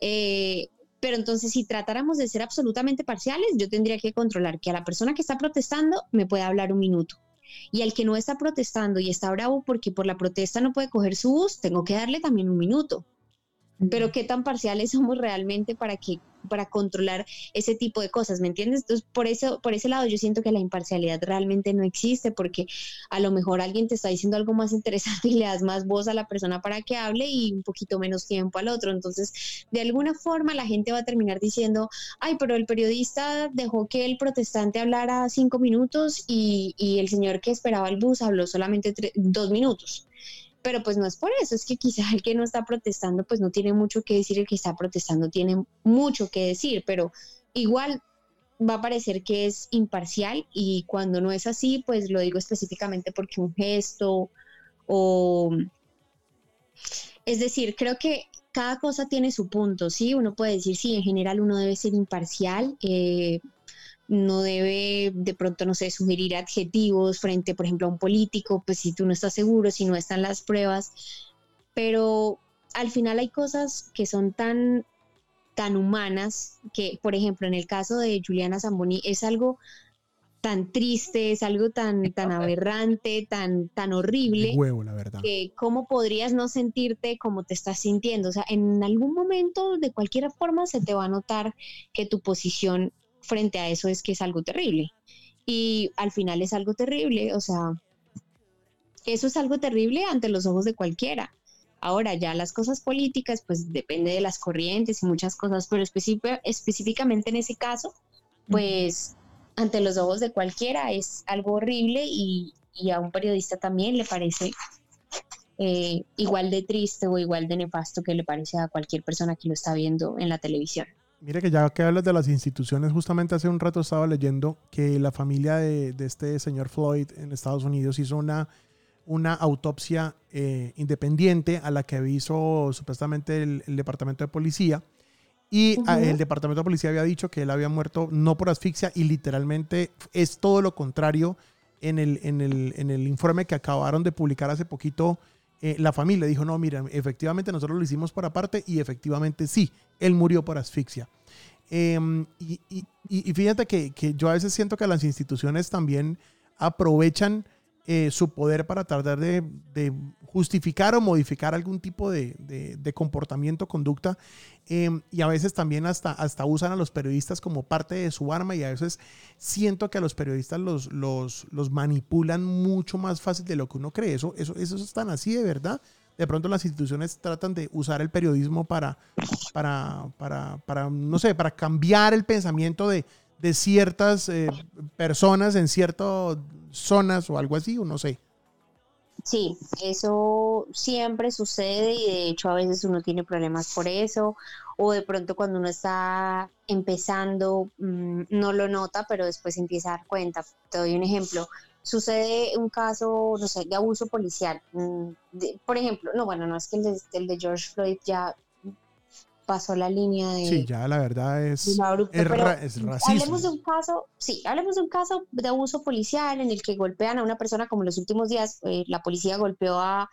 Eh, pero entonces, si tratáramos de ser absolutamente parciales, yo tendría que controlar que a la persona que está protestando me pueda hablar un minuto. Y al que no está protestando y está bravo porque por la protesta no puede coger su bus, tengo que darle también un minuto. Pero qué tan parciales somos realmente para que para controlar ese tipo de cosas, ¿me entiendes? Entonces, por eso, por ese lado yo siento que la imparcialidad realmente no existe, porque a lo mejor alguien te está diciendo algo más interesante y le das más voz a la persona para que hable y un poquito menos tiempo al otro. Entonces, de alguna forma la gente va a terminar diciendo, ay, pero el periodista dejó que el protestante hablara cinco minutos y, y el señor que esperaba el bus habló solamente dos minutos pero pues no es por eso, es que quizá el que no está protestando pues no tiene mucho que decir, el que está protestando tiene mucho que decir, pero igual va a parecer que es imparcial y cuando no es así pues lo digo específicamente porque un gesto o... Es decir, creo que cada cosa tiene su punto, ¿sí? Uno puede decir, sí, en general uno debe ser imparcial, eh, no debe de pronto, no sé, sugerir adjetivos frente, por ejemplo, a un político, pues si tú no estás seguro, si no están las pruebas, pero al final hay cosas que son tan tan humanas que, por ejemplo, en el caso de Juliana Zamboni es algo tan triste, es algo tan, tan aberrante, tan, tan horrible. Huevo, la verdad. Que cómo podrías no sentirte como te estás sintiendo. O sea, en algún momento, de cualquier forma, se te va a notar que tu posición frente a eso es que es algo terrible. Y al final es algo terrible, o sea, eso es algo terrible ante los ojos de cualquiera. Ahora ya las cosas políticas, pues depende de las corrientes y muchas cosas, pero específicamente en ese caso, pues ante los ojos de cualquiera es algo horrible y, a un periodista también le parece eh, igual de triste o igual de nefasto que le parece a cualquier persona que lo está viendo en la televisión. Mire que ya que hablas de las instituciones, justamente hace un rato estaba leyendo que la familia de, este señor Floyd en Estados Unidos hizo una, una autopsia eh, independiente a la que avisó supuestamente el, Departamento de Policía. Y ah, el Departamento de Policía había dicho que él había muerto no por asfixia y literalmente es todo lo contrario en el, en el, en el informe que acabaron de publicar hace poquito eh, la familia dijo, no, mira, efectivamente nosotros lo hicimos por aparte y efectivamente sí, él murió por asfixia. Em, y, fíjate que, que, yo a veces siento que las instituciones también aprovechan eh, su poder para tratar de, justificar o modificar algún tipo de, comportamiento, conducta. Em, y a veces también hasta, usan a los periodistas como parte de su arma y a veces siento que a los periodistas los, los, los manipulan mucho más fácil de lo que uno cree. Eso, eso, eso es tan así de verdad. De pronto las instituciones tratan de usar el periodismo para, para, para, para no sé, para cambiar el pensamiento de, de ciertas eh, personas en ciertas zonas o algo así, o no sé. Sí, eso siempre sucede y de hecho a veces uno tiene problemas por eso o de pronto cuando uno está empezando mm, no lo nota pero después empieza a dar cuenta. Te doy un ejemplo. Sucede un caso, no sé, de abuso policial. Mm, por ejemplo, no, bueno, no es que el de George Floyd ya pasó la línea de... Sí, ya la verdad es, es, racismo. Hablemos de un caso, sí, hablemos de un caso de abuso policial en el que golpean a una persona como en los últimos días, eh, la policía golpeó a,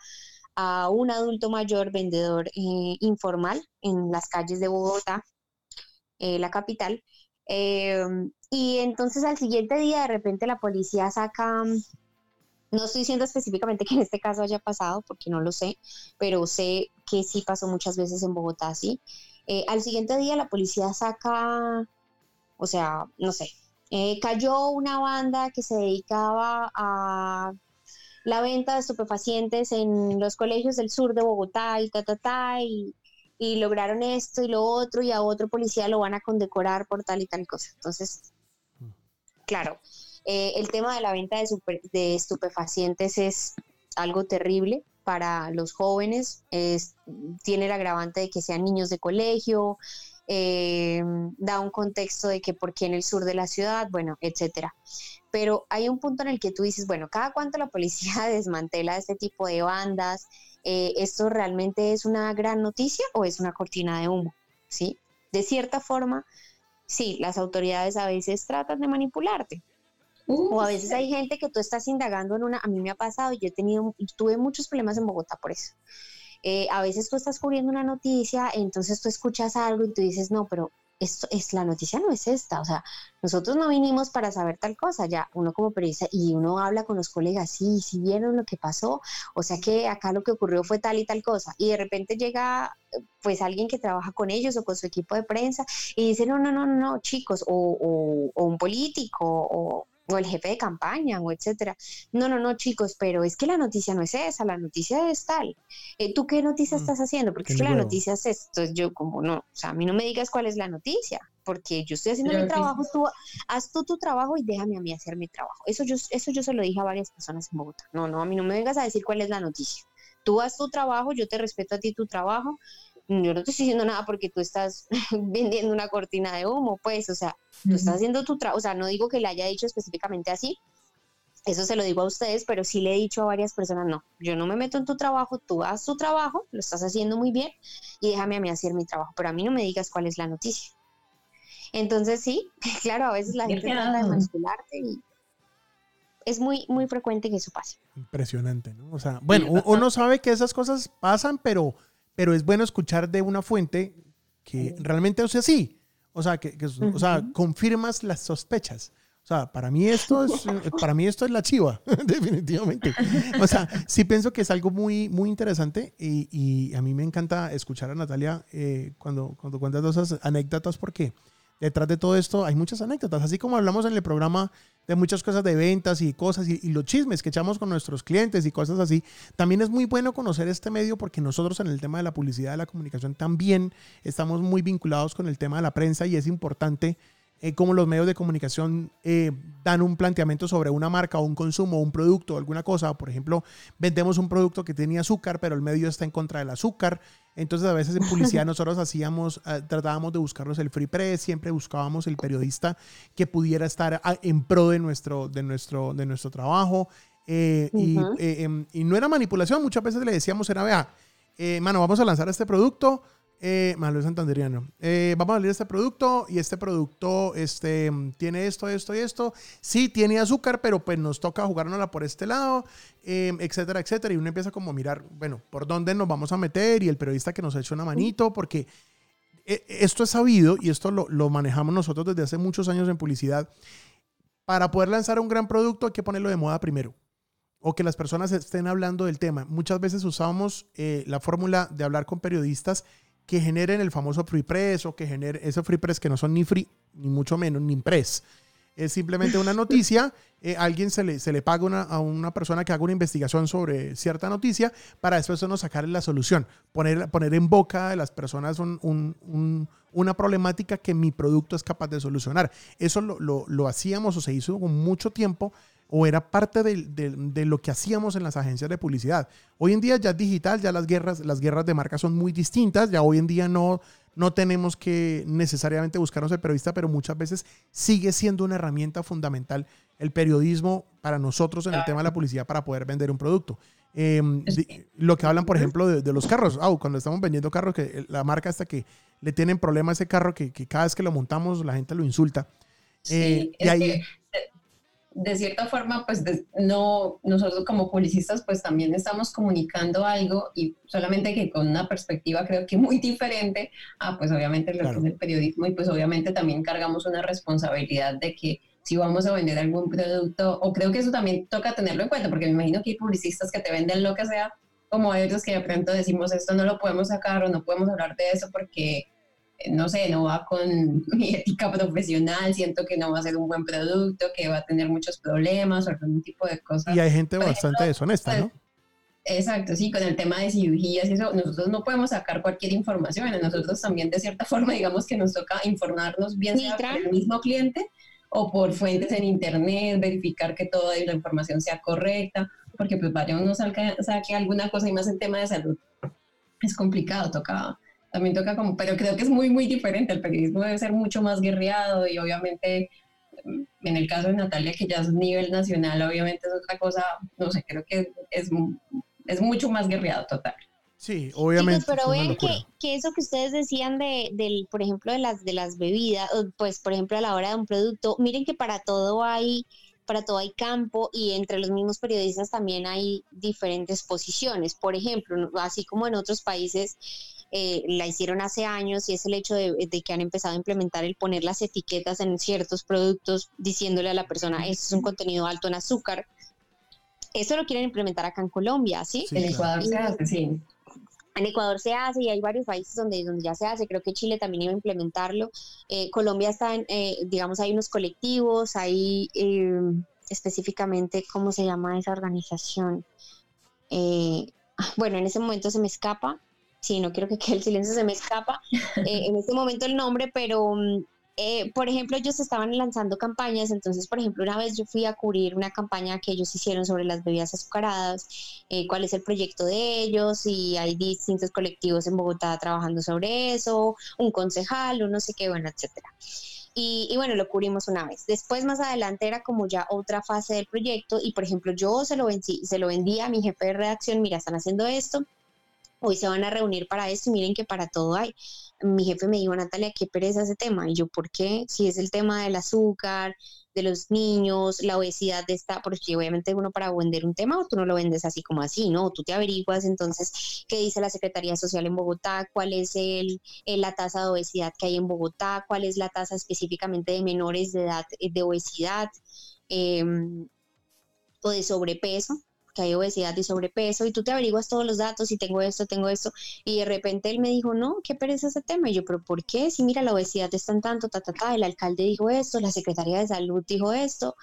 a un adulto mayor vendedor eh, informal en las calles de Bogotá, eh, la capital. y entonces al siguiente día de repente la policía saca no estoy diciendo específicamente que en este caso haya pasado, porque no lo sé, pero sé que sí pasó muchas veces en Bogotá, sí. Eh, al siguiente día la policía saca, o sea, no sé, Eh, cayó una banda que se dedicaba a la venta de estupefacientes en los colegios del sur de Bogotá y ta, ta, ta, y, y lograron esto y lo otro, y a otro policía lo van a condecorar por tal y tal cosa. Entonces, claro, eh, el tema de la venta de, estupefacientes es algo terrible para los jóvenes, es, tiene el agravante de que sean niños de colegio, eh, da un contexto de que por qué en el sur de la ciudad, bueno, etcétera. Pero hay un punto en el que tú dices, bueno, cada cuánto la policía desmantela este tipo de bandas, eh, ¿esto realmente es una gran noticia o es una cortina de humo? ¿Sí? De cierta forma, sí, las autoridades a veces tratan de manipularte. O a veces hay gente que tú estás indagando en una, a mí me ha pasado, yo he tenido, tuve muchos problemas en Bogotá por eso. Eh, a veces tú estás cubriendo una noticia, entonces tú escuchas algo y tú dices, no, pero esto es la noticia no es esta, o sea, nosotros no vinimos para saber tal cosa, ya uno como periodista y uno habla con los colegas, sí, sí vieron lo que pasó, o sea que acá lo que ocurrió fue tal y tal cosa, y de repente llega pues alguien que trabaja con ellos o con su equipo de prensa y dice, no, no, no, no, chicos, o, o un político, o o el jefe de campaña o etcétera. No, no, no, chicos, pero es que la noticia no es esa, la noticia es tal. Eh, ¿Tú qué noticia mm, estás haciendo? Porque es que la noticia es esto. Yo como no, o sea, a mí no me digas cuál es la noticia, porque yo estoy haciendo mi trabajo, tú haz tú tu trabajo y déjame a mí hacer mi trabajo. Eso yo, eso yo se lo dije a varias personas en Bogotá. No, no, a mí no me vengas a decir cuál es la noticia. Tú haz tu trabajo, yo te respeto a ti tu trabajo, yo no te estoy diciendo nada porque tú estás vendiendo una cortina de humo, pues, o sea, tú estás haciendo tu trabajo, o sea, no digo que le haya dicho específicamente así, eso se lo digo a ustedes, pero sí le he dicho a varias personas, no, yo no me meto en tu trabajo, tú haz tu trabajo, lo estás haciendo muy bien y déjame a mí hacer mi trabajo, pero a mí no me digas cuál es la noticia. Entonces sí, claro, a veces la gente trata de manipularte y es muy, muy frecuente que eso pase. Impresionante, ¿no? O sea, bueno, uno sabe que esas cosas pasan, pero pero es bueno escuchar de una fuente que realmente o sea sí. O sea, que, o sea, confirmas las sospechas. O sea, para mí esto es, eh, para mí esto es la chiva, definitivamente. O sea, sí pienso que es algo muy, muy interesante y, y a mí me encanta escuchar a Natalia eh, cuando, cuando cuentas esas anécdotas porque detrás de todo esto hay muchas anécdotas, así como hablamos en el programa de muchas cosas de ventas y cosas y, los chismes que echamos con nuestros clientes y cosas así. También es muy bueno conocer este medio porque nosotros en el tema de la publicidad, de la comunicación, también estamos muy vinculados con el tema de la prensa y es importante eh, cómo los medios de comunicación eh, dan un planteamiento sobre una marca o un consumo o un producto o alguna cosa. Por ejemplo, vendemos un producto que tenía azúcar, pero el medio está en contra del azúcar. Entonces, a veces en publicidad nosotros hacíamos, eh, tratábamos de buscarnos el free press, siempre buscábamos el periodista que pudiera estar ah, en pro de nuestro, de nuestro, de nuestro trabajo. y, em, y, no era manipulación, muchas veces le decíamos, era, vea, mano, vamos a lanzar este producto eh, Manuel Santanderiano. Eh, vamos a leer este producto y este producto este, tiene esto, esto y esto. Sí, tiene azúcar, pero pues nos toca jugárnosla por este lado, eh, etcétera, etcétera. Y uno empieza como a mirar, bueno, por dónde nos vamos a meter y el periodista que nos ha hecho una manito, porque eh, esto es sabido y esto lo, lo manejamos nosotros desde hace muchos años en publicidad. Para poder lanzar un gran producto hay que ponerlo de moda primero o que las personas estén hablando del tema. Muchas veces usamos la fórmula de hablar con periodistas que generen el famoso free press o que generen esos free press que no son ni free, ni mucho menos, ni impress. Es simplemente una noticia, eh, alguien se le, se le paga a una persona que haga una investigación sobre cierta noticia para después uno sacarle la solución, poner, poner en boca de las personas una problemática que mi producto es capaz de solucionar. Eso lo, lo hacíamos o se hizo con mucho tiempo o era parte de, lo que hacíamos en las agencias de publicidad. Hoy en día ya es digital, ya las guerras, las guerras de marca son muy distintas, ya hoy en día no, no tenemos que necesariamente buscarnos el periodista, pero muchas veces sigue siendo una herramienta fundamental el periodismo para nosotros en el tema de la publicidad para poder vender un producto. Em, lo que hablan, por ejemplo, de, los carros. cuando estamos vendiendo carros, que la marca hasta que le tienen problema a ese carro, que, cada vez que lo montamos la gente lo insulta. Sí, eh, y ahí, de cierta forma, pues no, nosotros como publicistas, pues también estamos comunicando algo y solamente que con una perspectiva creo que muy diferente a, pues obviamente lo que es el periodismo y pues obviamente también cargamos una responsabilidad de que si vamos a vender algún producto, o creo que eso también toca tenerlo en cuenta, porque me imagino que hay publicistas que te venden lo que sea, como hay otros que de pronto decimos esto no lo podemos sacar o no podemos hablar de eso porque no sé, no va con mi ética profesional, siento que no va a ser un buen producto, que va a tener muchos problemas o algún tipo de cosas. Y hay gente bastante deshonesta, ¿no? Exacto, sí, con el tema de cirugías y eso, nosotros no podemos sacar cualquier información, a nosotros también de cierta forma digamos que nos toca informarnos bien sea por el mismo cliente o por fuentes en internet, verificar que toda la información sea correcta, porque pues vaya uno saque, saque alguna cosa y más en tema de salud. Es complicado, toca, también toca como, pero creo que es muy, muy diferente, el periodismo debe ser mucho más guerreado y obviamente en el caso de Natalia, que ya es nivel nacional, obviamente es otra cosa, no sé, creo que es es mucho más guerreado total. Sí, obviamente. pero ven que, que, eso que ustedes decían de, del, por ejemplo, de las, de las bebidas, pues, por ejemplo, a la hora de un producto, miren que para todo hay, para todo hay campo y entre los mismos periodistas también hay diferentes posiciones. Por ejemplo, así como en otros países eh, la hicieron hace años y es el hecho de, de, que han empezado a implementar el poner las etiquetas en ciertos productos diciéndole a la persona, esto es un contenido alto en azúcar, eso lo quieren implementar acá en Colombia, ¿sí? en Ecuador se hace, sí. En Ecuador se hace y hay varios países donde, donde ya se hace. Creo que Chile también iba a implementarlo. Eh, Colombia está en, eh, digamos, hay unos colectivos, hay eh, específicamente, ¿cómo se llama esa organización? bueno, en ese momento se me escapa. Sí, no quiero que quede el silencio, se me escapa en este momento el nombre, pero mm, eh, por ejemplo, ellos estaban lanzando campañas, entonces, por ejemplo, una vez yo fui a cubrir una campaña que ellos hicieron sobre las bebidas azucaradas, eh, cuál es el proyecto de ellos, y hay distintos colectivos en Bogotá trabajando sobre eso, un concejal, o no sé qué, bueno, etcétera. Y, y, bueno, lo cubrimos una vez. Después, más adelante, era como ya otra fase del proyecto, y por ejemplo, yo se lo, vendí, se lo vendí a mi jefe de redacción, mira, están haciendo esto, hoy se van a reunir para esto y miren que para todo hay. Mi jefe me dijo, Natalia, qué pereza ese tema. Y yo, ¿por qué? Si es el tema del azúcar, de los niños, la obesidad de esta, porque obviamente uno para vender un tema o tú no lo vendes así como así, ¿no? Tú te averiguas entonces qué dice la Secretaría Social en Bogotá, cuál es el, la tasa de obesidad que hay en Bogotá, cuál es la tasa específicamente de menores de edad eh, de obesidad em, o de sobrepeso que hay obesidad y sobrepeso, y tú te averiguas todos los datos y tengo esto, tengo esto, y de repente él me dijo, no, qué pereza ese tema, y yo, pero ¿por qué? Si mira, la obesidad está en tanto, ta, ta, ta, el alcalde dijo esto, la Secretaría de Salud dijo esto,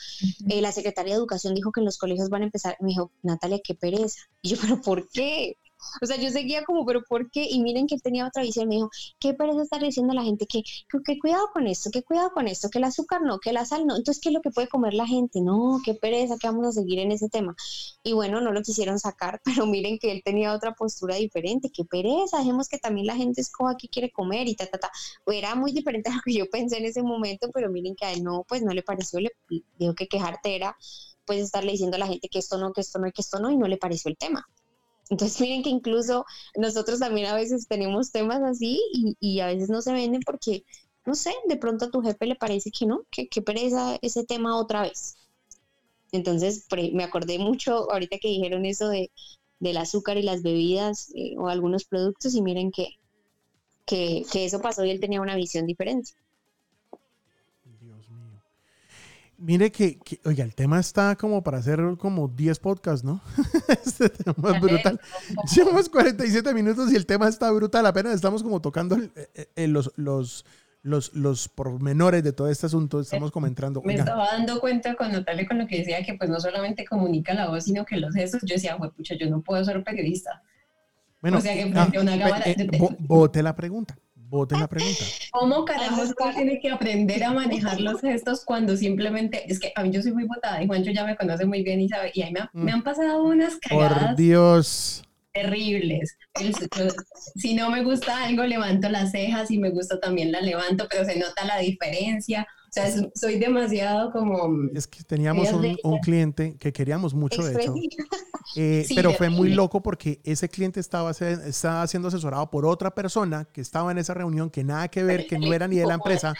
eh, la Secretaría de Educación dijo que en los colegios van a empezar, me dijo, Natalia, qué pereza, y yo, pero ¿por qué? O sea, yo seguía como, pero ¿por qué? Y miren que él tenía otra visión. Me dijo, ¿qué parece estar diciendo a la gente que, que, cuidado con esto, que cuidado con esto, que el azúcar no, que la sal no? Entonces, ¿qué es lo que puede comer la gente? No, qué pereza, que vamos a seguir en ese tema. Y bueno, no lo quisieron sacar, pero miren que él tenía otra postura diferente. Qué pereza, dejemos que también la gente escoja qué quiere comer y ta, ta, ta. Era muy diferente a lo que yo pensé en ese momento, pero miren que a él no, pues no le pareció, le dijo que quejarte era pues estarle diciendo a la gente que esto no, que esto no y que esto no, y no le pareció el tema. Entonces miren que incluso nosotros también a veces tenemos temas así y, a veces no se venden porque, no sé, de pronto a tu jefe le parece que no, que, que pereza ese tema otra vez. Entonces me acordé mucho ahorita que dijeron eso de, del azúcar y las bebidas eh, o algunos productos y miren que, que, que eso pasó y él tenía una visión diferente. Mire que, oiga, el tema está como para hacer como 10 podcasts, ¿no? este tema es brutal. Llevamos 47 minutos y el tema está brutal. Apenas estamos como tocando eh, eh, los, los, los, los pormenores de todo este asunto. Estamos comentando. Me estaba dando cuenta con Natalia con lo que decía que pues no solamente comunica la voz, sino que los gestos. Yo decía, pucha, yo no puedo ser periodista. Bueno, o sea que frente a una ah, cámara... Eh, vote la pregunta bote la pregunta. ¿Cómo carajos uno tiene que aprender a manejar los gestos cuando simplemente, es que a mí yo soy muy botada y Juancho ya me conoce muy bien y sabe, y ahí me, me han pasado unas cagadas. Por Dios. Terribles. Si no me gusta algo, levanto las cejas y me gusta también la levanto, pero se nota la diferencia. Sea, soy demasiado como... Es que teníamos un, un cliente que queríamos mucho, de hecho. Eh, pero fue muy loco porque ese cliente estaba, estaba siendo asesorado por otra persona que estaba en esa reunión que nada que ver, que no era ni de la empresa.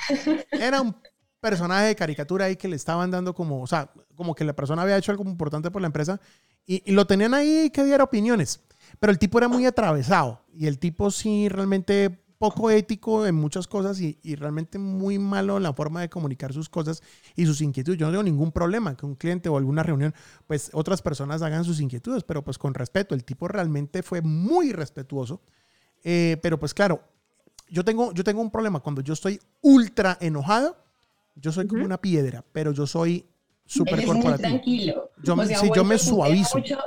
Era un personaje de caricatura ahí que le estaban dando como, o sea, como que la persona había hecho algo importante por la empresa y, y lo tenían ahí que diera opiniones. Pero el tipo era muy atravesado y el tipo sí realmente poco ético en muchas cosas y, realmente muy malo en la forma de comunicar sus cosas y sus inquietudes. Yo no tengo ningún problema que un cliente o alguna reunión, pues otras personas hagan sus inquietudes, pero pues con respeto. El tipo realmente fue muy respetuoso. Eh, pero pues claro, yo tengo, yo tengo un problema. Cuando yo estoy ultra enojado, yo soy como una piedra, pero yo soy súper corporativo. tranquilo. Yo, O sea, sí, yo me suavizo. mucho-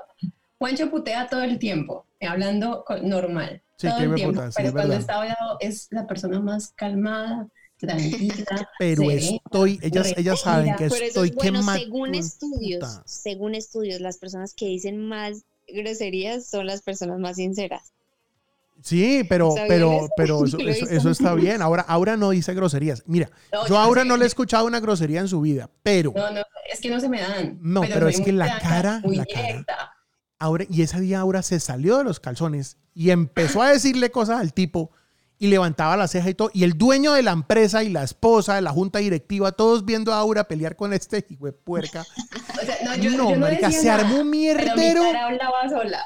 Juancho putea todo el tiempo, hablando normal. Sí, todo el tiempo. pero es cuando verdad. está bravo es la persona más calmada, tranquila. Pero serena, estoy, ellas, ellas saben que estoy es bueno, según estudios, puta. según estudios, las personas que dicen más groserías son las personas más sinceras. Sí, pero, ¿Sabían pero, eso? pero eso, está bien. Ahora, Aura no dice groserías. Mira, No, yo a Aura sé. no le he escuchado una grosería en su vida, pero No, no, es que no se me dan. No, pero es que la cara- muy la cara. Aura, y ese día Aura se salió de los calzones y empezó a decirle cosas al tipo y levantaba la ceja y todo. Y el dueño de la empresa y la esposa de la junta directiva, todos viendo a Aura pelear con este hijo de puerca. O sea, no, yo, No, yo marica, se nada, armó un Pero mierdero. sola.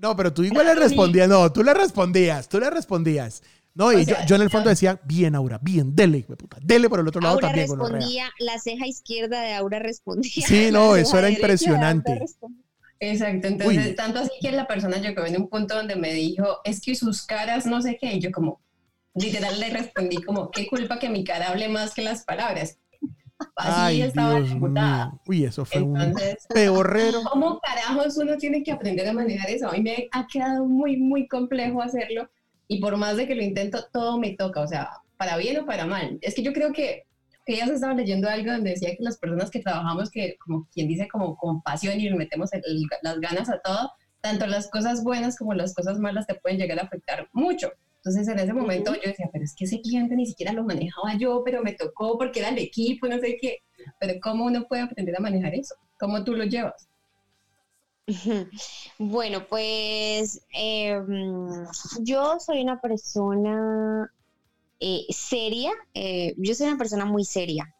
No, pero tú igual le respondías. No, tú le respondías, tú le respondías. No, y yo, sea, yo en el fondo decía, bien, Aura, bien, dele, puta, dele por el otro lado Aura también. gonorrea". respondía, la ceja izquierda de Aura respondía. Sí, no, eso era impresionante. Exacto, entonces, Uy. tanto así que la persona llegó en un punto donde me dijo, es que sus caras no sé qué, y yo como, literal le respondí como, qué culpa que mi cara hable más que las palabras. Así Ay, estaba mío. Uy, eso fue un Entonces, peorrero. ¿cómo carajos uno tiene que aprender a manejar eso? A mí me ha quedado muy, muy complejo hacerlo y por más de que lo intento, todo me toca, o sea, para bien o para mal. Es que yo creo que que ya se estaba leyendo algo donde decía que las personas que trabajamos, que como quien dice, como con pasión y metemos el- el- las ganas a todo, tanto las cosas buenas como las cosas malas te pueden llegar a afectar mucho. Entonces en ese momento yo decía, pero es que ese cliente ni siquiera lo manejaba yo, pero me tocó porque era el equipo, no sé qué. Pero ¿cómo uno puede aprender a manejar eso? ¿Cómo tú lo llevas? Bueno, pues eh, mm, yo soy una persona eh, seria, eh, yo soy una persona muy seria.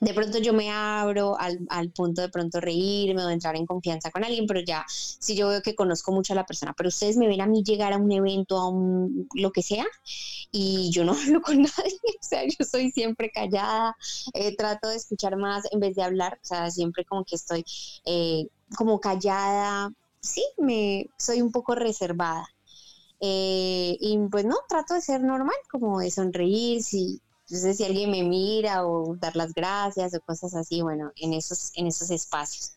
De pronto yo me abro al, al punto de pronto reírme o entrar en confianza con alguien, pero ya si yo veo que conozco mucho a la persona, pero ustedes me ven a mí llegar a un evento, a un lo que sea, y yo no hablo con nadie, o sea, yo soy siempre callada, eh, trato de escuchar más en vez de hablar, o sea, siempre como que estoy eh, como callada, sí, me soy un poco reservada. Eh, y pues no, trato de ser normal, como de sonreír, si, entonces, si alguien me mira o dar las gracias o cosas así, bueno, en esos, en esos espacios.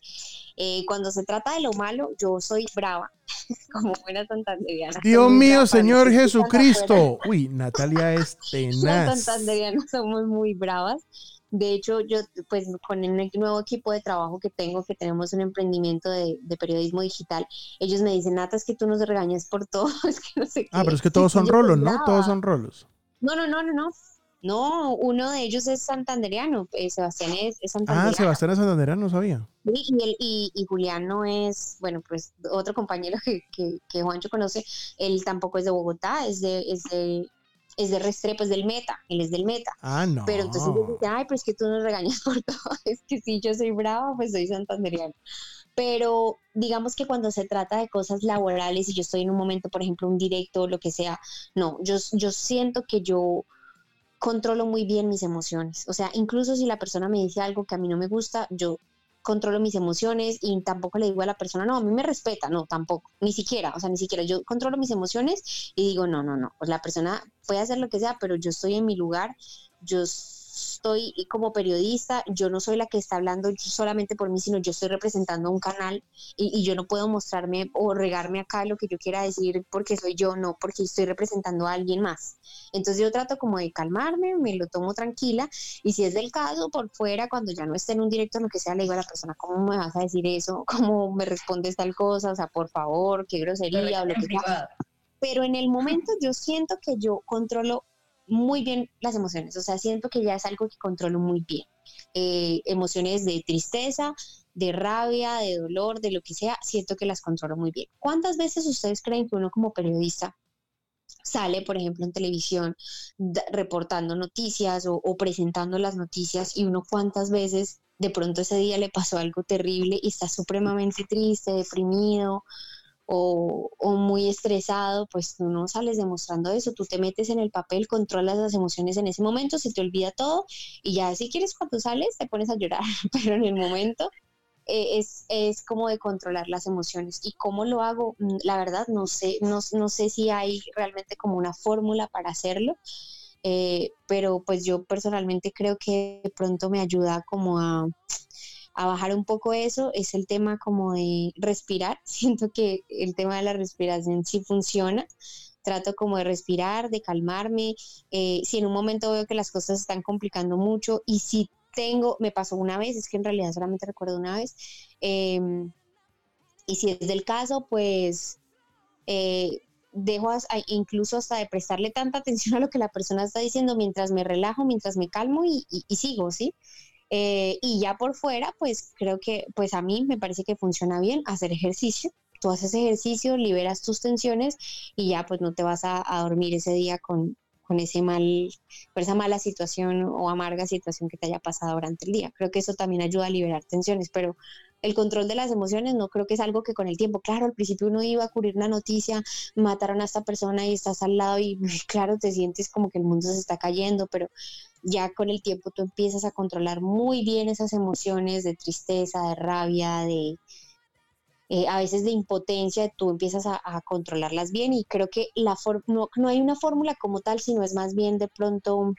Eh, cuando se trata de lo malo, yo soy brava, como buena santanderiana. Dios mío, Señor Jesucristo. Uy, Natalia es las tenaz. santanderianas somos muy bravas. De hecho, yo, pues, con el nuevo equipo de trabajo que tengo, que tenemos un emprendimiento de, de periodismo digital, ellos me dicen, Nata, es que tú nos regañas por todo, es que no sé qué. Ah, pero es que todos son yo rolos, ¿no? Todos son rolos. No, no, no, no, no. No, uno de ellos es santanderiano, eh, Sebastián es, es santanderiano. Ah, Sebastián Santanderán no sabía. Sí, y, él- y, y Julián no es, bueno, pues otro compañero que, que, que Juancho conoce, él tampoco es de Bogotá, es de, es de, es de Restrepo, es del Meta, él es del Meta. Ah, no. Pero entonces yo dije, ay, pues que tú nos regañas por todo, es que si yo soy brava, pues soy santanderiano. Pero digamos que cuando se trata de cosas laborales y yo estoy en un momento, por ejemplo, un directo o lo que sea, no, yo, yo siento que yo controlo muy bien mis emociones. O sea, incluso si la persona me dice algo que a mí no me gusta, yo controlo mis emociones y tampoco le digo a la persona, no, a mí me respeta, no, tampoco, ni siquiera, o sea, ni siquiera, yo controlo mis emociones y digo, no, no, no, pues la persona puede hacer lo que sea, pero yo estoy en mi lugar, yo como periodista, yo no soy la que está hablando solamente por mí, sino yo estoy representando un canal y, y yo no puedo mostrarme o regarme acá lo que yo quiera decir porque soy yo, no, porque estoy representando a alguien más. Entonces yo trato como de calmarme, me lo tomo tranquila y si es del caso, por fuera, cuando ya no esté en un directo, lo que sea, le digo a la persona, ¿cómo me vas a decir eso? ¿Cómo me respondes tal cosa? O sea, por favor, qué grosería o lo que sea pero en el momento yo siento que yo controlo muy bien las emociones, o sea, siento que ya es algo que controlo muy bien. Eh, emociones de tristeza, de rabia, de dolor, de lo que sea, siento que las controlo muy bien. ¿Cuántas veces ustedes creen que uno como periodista sale, por ejemplo, en televisión reportando noticias o, o presentando las noticias y uno cuántas veces de pronto ese día le pasó algo terrible y está supremamente triste, deprimido, o, o muy estresado, pues tú no sales demostrando eso, tú te metes en el papel, controlas las emociones en ese momento, se te olvida todo y ya si quieres cuando sales te pones a llorar, pero en el momento eh, es, es como de controlar las emociones. ¿Y cómo lo hago? Mm, la verdad, no sé, no, no sé si hay realmente como una fórmula para hacerlo. Eh, pero pues yo personalmente creo que de pronto me ayuda como a, a bajar un poco eso, es el tema como de respirar. Siento que el tema de la respiración sí funciona trato como de respirar, de calmarme. Eh, si en un momento veo que las cosas están complicando mucho y si tengo, me pasó una vez, es que en realidad solamente recuerdo una vez, em, y si es del caso, pues eh, dejo incluso hasta de prestarle tanta atención a lo que la persona está diciendo mientras me relajo, mientras me calmo y, sigo, ¿sí? Eh, y ya por fuera, pues creo que, pues a mí me parece que funciona bien hacer ejercicio tú haces ejercicio, liberas tus tensiones y ya pues no te vas a, dormir ese día con, con ese mal, con esa mala situación o amarga situación que te haya pasado durante el día. Creo que eso también ayuda a liberar tensiones, pero el control de las emociones no creo que es algo que con el tiempo, claro, al principio uno iba a cubrir una noticia, mataron a esta persona y estás al lado y claro, te sientes como que el mundo se está cayendo, pero ya con el tiempo tú empiezas a controlar muy bien esas emociones de tristeza, de rabia, de, eh, a veces de impotencia, tú empiezas a, controlarlas bien y creo que la no, no hay una fórmula como tal, sino es más bien de pronto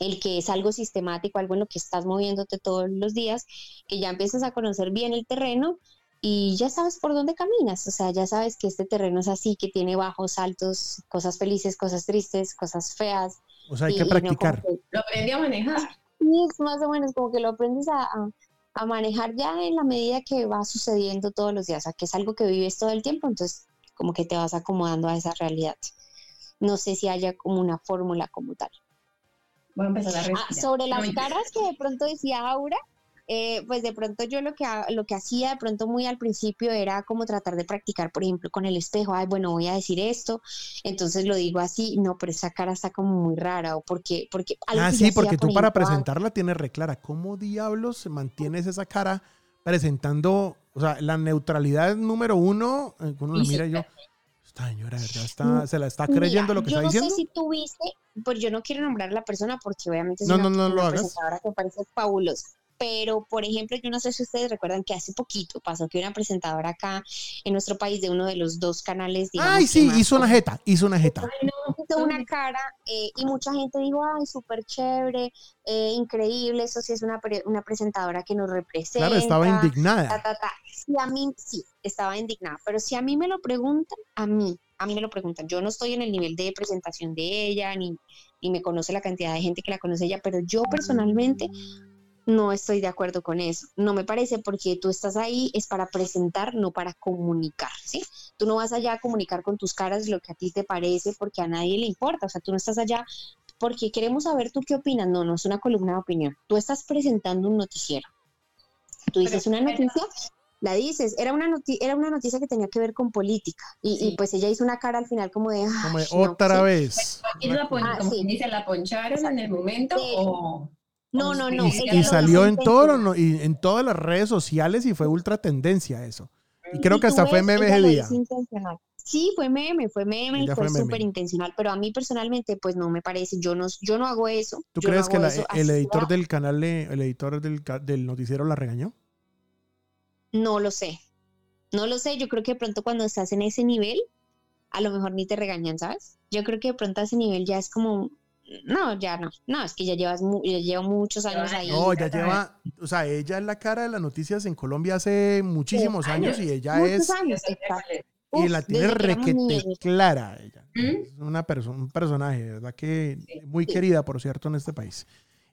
el que es algo sistemático, algo en lo que estás moviéndote todos los días, que ya empiezas a conocer bien el terreno y ya sabes por dónde caminas, o sea, ya sabes que este terreno es así, que tiene bajos, altos, cosas felices, cosas tristes, cosas feas. O sea, hay que practicar. lo aprendí a manejar. Y es más o menos como que lo aprendes a, a manejar ya en la medida que va sucediendo todos los días, o sea, que es algo que vives todo el tiempo, entonces como que te vas acomodando a esa realidad. No sé si haya como una fórmula como tal. Voy a empezar a ah, sobre las caras que de pronto decía Aura, eh, pues de pronto yo lo que, lo que hacía de pronto muy al principio era como tratar de practicar, por ejemplo, con el espejo, ay, bueno, voy a decir esto, entonces lo digo así, no, pero esa cara está como muy rara, o porque... porque ah, sí, porque tú para presentarla tienes reclara, ¿cómo diablos mantienes esa cara presentando, o sea, la neutralidad número uno, eh, uno lo mira yo... Esta señora, ¿verdad? Está, mm, se la está creyendo lo que está diciendo. Yo no sé si tú viste, pues yo no quiero nombrar a la persona porque obviamente es no, una, no, no lo hagas. presentadora que parece fabulosa pero por ejemplo, yo no sé si ustedes recuerdan que hace poquito pasó que una presentadora acá en nuestro país de uno de los dos canales. Digamos, ay, sí, hizo una jeta, hizo una jeta. hizo una cara eh, y mucha gente dijo, ay, súper chévere, eh, increíble, eso sí es una, una presentadora que nos representa. Claro, estaba indignada. Sí, a mí sí, estaba indignada, pero si a mí me lo preguntan, a mí, a mí me lo preguntan. Yo no estoy en el nivel de presentación de ella, ni, ni me conoce la cantidad de gente que la conoce ella, pero yo personalmente no estoy de acuerdo con eso. No me parece porque tú estás ahí es para presentar, no para comunicar, ¿sí? Tú no vas allá a comunicar con tus caras lo que a ti te parece porque a nadie le importa. O sea, tú no estás allá porque queremos saber tú qué opinas. No, no es una columna de opinión. Tú estás presentando un noticiero. Tú dices una noticia, la dices. Era una, era una noticia que tenía que ver con política. Y, pues ella hizo una cara al final como de... otra vez. la, ah, dice, ¿la poncharon en el momento o...? No, no, no. Y, salió en, todo, y en todas las redes sociales y fue ultra tendencia eso. Y creo que hasta fue meme ese día. Sí, fue meme, fue meme y fue súper intencional, pero a mí personalmente pues no me parece, yo no, yo no hago eso. ¿Tú crees que el editor del canal, el editor del, del noticiero la regañó? No lo sé, no lo sé, yo creo que de pronto cuando estás en ese nivel, a lo mejor ni te regañan, ¿sabes? Yo creo que de pronto a ese nivel ya es como, no, ya no. No, es que ya llevas ya lleva muchos años ahí. No, ya lleva, o sea, ella es la cara de las noticias en Colombia hace muchísimos años, y ella es años, y la tiene requete clara ella. ¿Mm? Es una persona, un personaje, ¿verdad? Que muy querida, por cierto, en este país.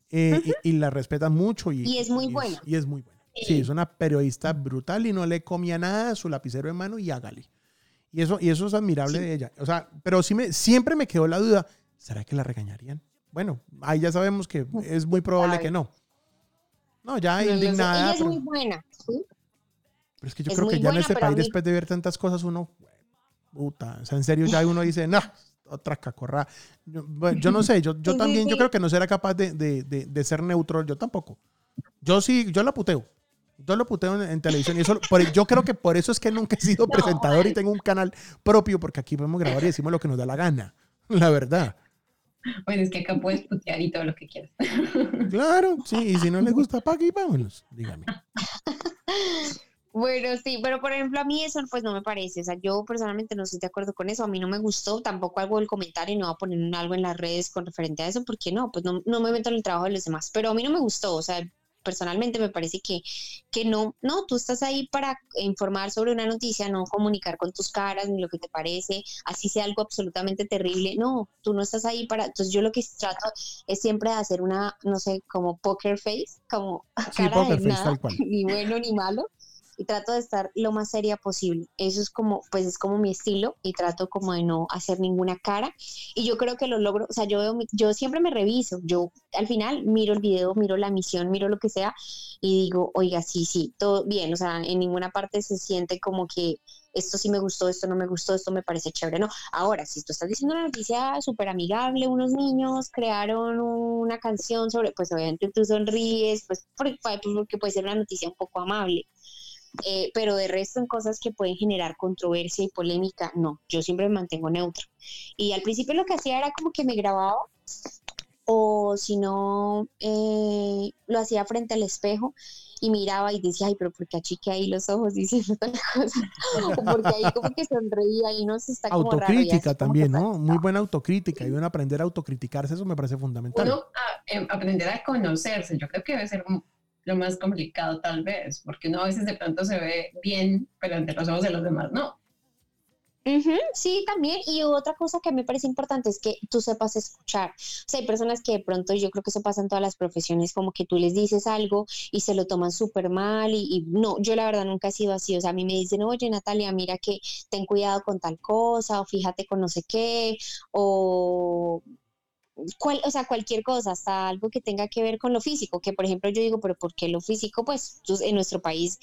Eh, y, la respeta mucho y, y es muy buena. y es muy buena. Sí, es una periodista brutal y no le comía nada su lapicero de mano y hágale. Y eso, y eso es admirable de ella. O sea, pero sí me, siempre me quedó la duda ¿será que la regañarían? Bueno, ahí ya sabemos que es muy probable que no. No, ya indignada. Ella es muy buena, ¿sí? Pero es que yo creo que ya en este país, después de ver tantas cosas, uno, puta, o sea, en serio ya uno dice, no, otra cacorra. Yo, yo no sé, yo, yo también, yo creo que no será capaz de, de, de, ser neutro, yo tampoco. Yo sí, yo la puteo. Yo lo puteo en, televisión y eso, yo creo que por eso es que nunca he sido presentador y tengo un canal propio, porque aquí podemos grabar y decimos lo que nos da la gana, la verdad. Bueno, es que acá puedes putear y todo lo que quieras. Claro, sí, y si no le gusta, pa' aquí, vámonos, dígame. Bueno, sí, pero por ejemplo a mí eso pues no me parece, o sea, yo personalmente no estoy de acuerdo con eso, a mí no me gustó, tampoco hago el comentario y no voy a poner algo en las redes con referente a eso, porque no, pues no, no me meto en el trabajo de los demás, pero a mí no me gustó, o sea, personalmente me parece que, que no, no, tú estás ahí para informar sobre una noticia, no comunicar con tus caras ni lo que te parece, así sea algo absolutamente terrible, no, tú no estás ahí para, entonces yo lo que trato es siempre de hacer una, no sé, como poker face, como cara de nada, ni bueno ni malo, y trato de estar lo más seria posible. Eso es como, pues es como mi estilo y trato como de no hacer ninguna cara. Y yo creo que lo logro, o sea, yo, veo, yo siempre me reviso, yo al final miro el video, miro la misión, miro lo que sea y digo, oiga, sí, sí, todo bien, o sea, en ninguna parte se siente como que esto sí me gustó, esto no me gustó, esto me parece chévere, no. Ahora, si tú estás diciendo una noticia súper amigable, unos niños crearon una canción sobre, pues obviamente tú sonríes, pues porque, porque puede ser una noticia un poco amable. Eh, pero de resto en cosas que pueden generar controversia y polémica, no, yo siempre me mantengo neutro. Y al principio lo que hacía era como que me grababa o si no, eh, lo hacía frente al espejo y miraba y decía, ay, pero ¿por qué achique ahí los ojos diciendo tal cosa? o porque ahí como que sonreía y no se está como Autocrítica también, ¿no? Muy buena autocrítica y uno aprender a autocriticarse, eso me parece fundamental. Uno em, aprender a conocerse, yo creo que debe ser lo más complicado tal vez, porque uno a veces de pronto se ve bien, pero ante los ojos de los demás no. sí, también. Y otra cosa que me parece importante es que tú sepas escuchar. O sea, hay personas que de pronto, yo creo que eso pasa en todas las profesiones, como que tú les dices algo y se lo toman súper mal. Y, y, no, yo la verdad nunca he sido así. O sea, a mí me dicen, oye, Natalia, mira que ten cuidado con tal cosa, o fíjate con no sé qué, o cual, o sea, cualquier cosa, hasta algo que tenga que ver con lo físico, que por ejemplo yo digo, pero ¿por qué lo físico? Pues en nuestro país,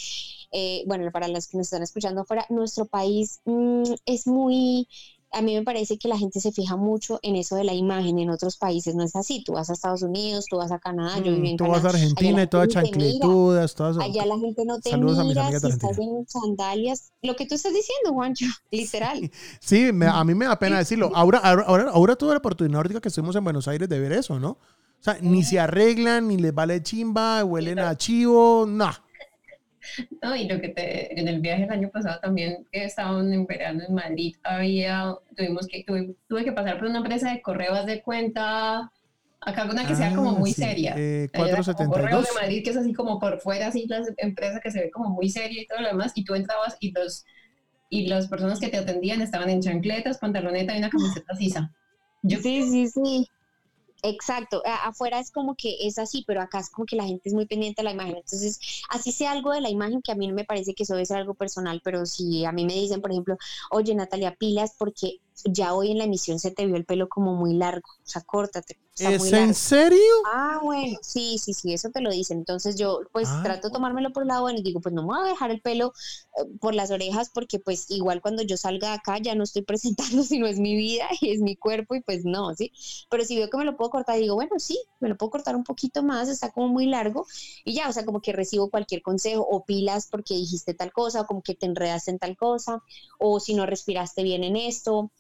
eh, bueno, para las que nos están escuchando afuera, nuestro país mm, es muy a mí me parece que la gente se fija mucho en eso de la imagen. En otros países no es así. Tú vas a Estados Unidos, tú vas a Canadá, yo viví en mm, Tú vas a Argentina y todas chancletudas, todas. Allá la gente no te Saludos mira si estás en sandalias. Lo que tú estás diciendo, Juancho, literal. Sí, a mí me da pena decirlo. Ahora, ahora, ahora tuve la oportunidad ahorita que estuvimos en Buenos Aires de ver eso, ¿no? O sea, ni se arreglan, ni les vale chimba, huelen a chivo, no. No, y lo que te, en el viaje el año pasado también, que estaban en verano en Madrid, había, tuvimos que, tuve, tuve que pasar por una empresa de correos de cuenta, acá una que sea como ah, muy seria. Eh, 472. Correo de Madrid, que es así como por fuera, así la empresa que se ve como muy seria y todo lo demás, y tú entrabas y los y las personas que te atendían estaban en chancletas, pantaloneta y una camiseta sisa. Yo, sí, sí, sí. Exacto, afuera es como que es así, pero acá es como que la gente es muy pendiente de la imagen. Entonces, así sea algo de la imagen que a mí no me parece que eso debe ser algo personal, pero si a mí me dicen, por ejemplo, oye Natalia, pilas porque ya hoy en la emisión se te vio el pelo como muy largo, o sea, córtate. ¿Es en serio? Ah, bueno, sí, sí, sí, eso te lo dicen. Entonces yo pues ah. trato de tomármelo por el lado bueno y digo, pues no me voy a dejar el pelo eh, por las orejas porque pues igual cuando yo salga de acá ya no estoy presentando si no es mi vida y es mi cuerpo y pues no, ¿sí? Pero si veo que me lo puedo cortar, digo, bueno, sí, me lo puedo cortar un poquito más, está como muy largo y ya, o sea, como que recibo cualquier consejo o pilas porque dijiste tal cosa o como que te enredaste en tal cosa o si no respiraste bien en esto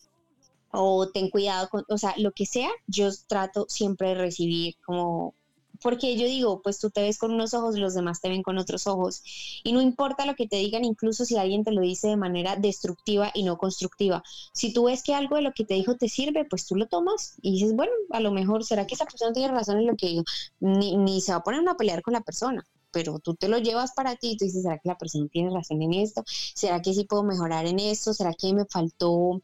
o ten cuidado con, o sea, lo que sea, yo trato siempre de recibir como, porque yo digo, pues tú te ves con unos ojos, los demás te ven con otros ojos. Y no importa lo que te digan, incluso si alguien te lo dice de manera destructiva y no constructiva. Si tú ves que algo de lo que te dijo te sirve, pues tú lo tomas y dices, bueno, a lo mejor, ¿será que esa persona tiene razón en lo que digo? Ni, ni se va a poner a pelear con la persona pero tú te lo llevas para ti y tú dices, ¿será que la persona tiene razón en esto? ¿Será que sí puedo mejorar en esto? ¿Será que me faltó,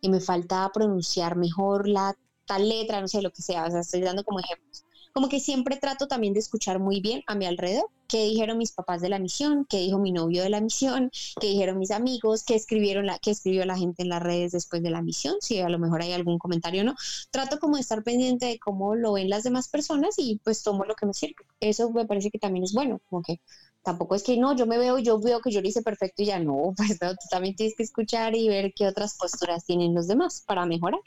y me falta pronunciar mejor la tal letra? No sé, lo que sea, o sea, estoy dando como ejemplos como que siempre trato también de escuchar muy bien a mi alrededor, qué dijeron mis papás de la misión, qué dijo mi novio de la misión, qué dijeron mis amigos, qué escribieron la, qué escribió la gente en las redes después de la misión, si a lo mejor hay algún comentario o no. Trato como de estar pendiente de cómo lo ven las demás personas y pues tomo lo que me sirve. Eso me parece que también es bueno, como que tampoco es que no, yo me veo, yo veo que yo lo hice perfecto y ya no, pues tú también tienes que escuchar y ver qué otras posturas tienen los demás para mejorar.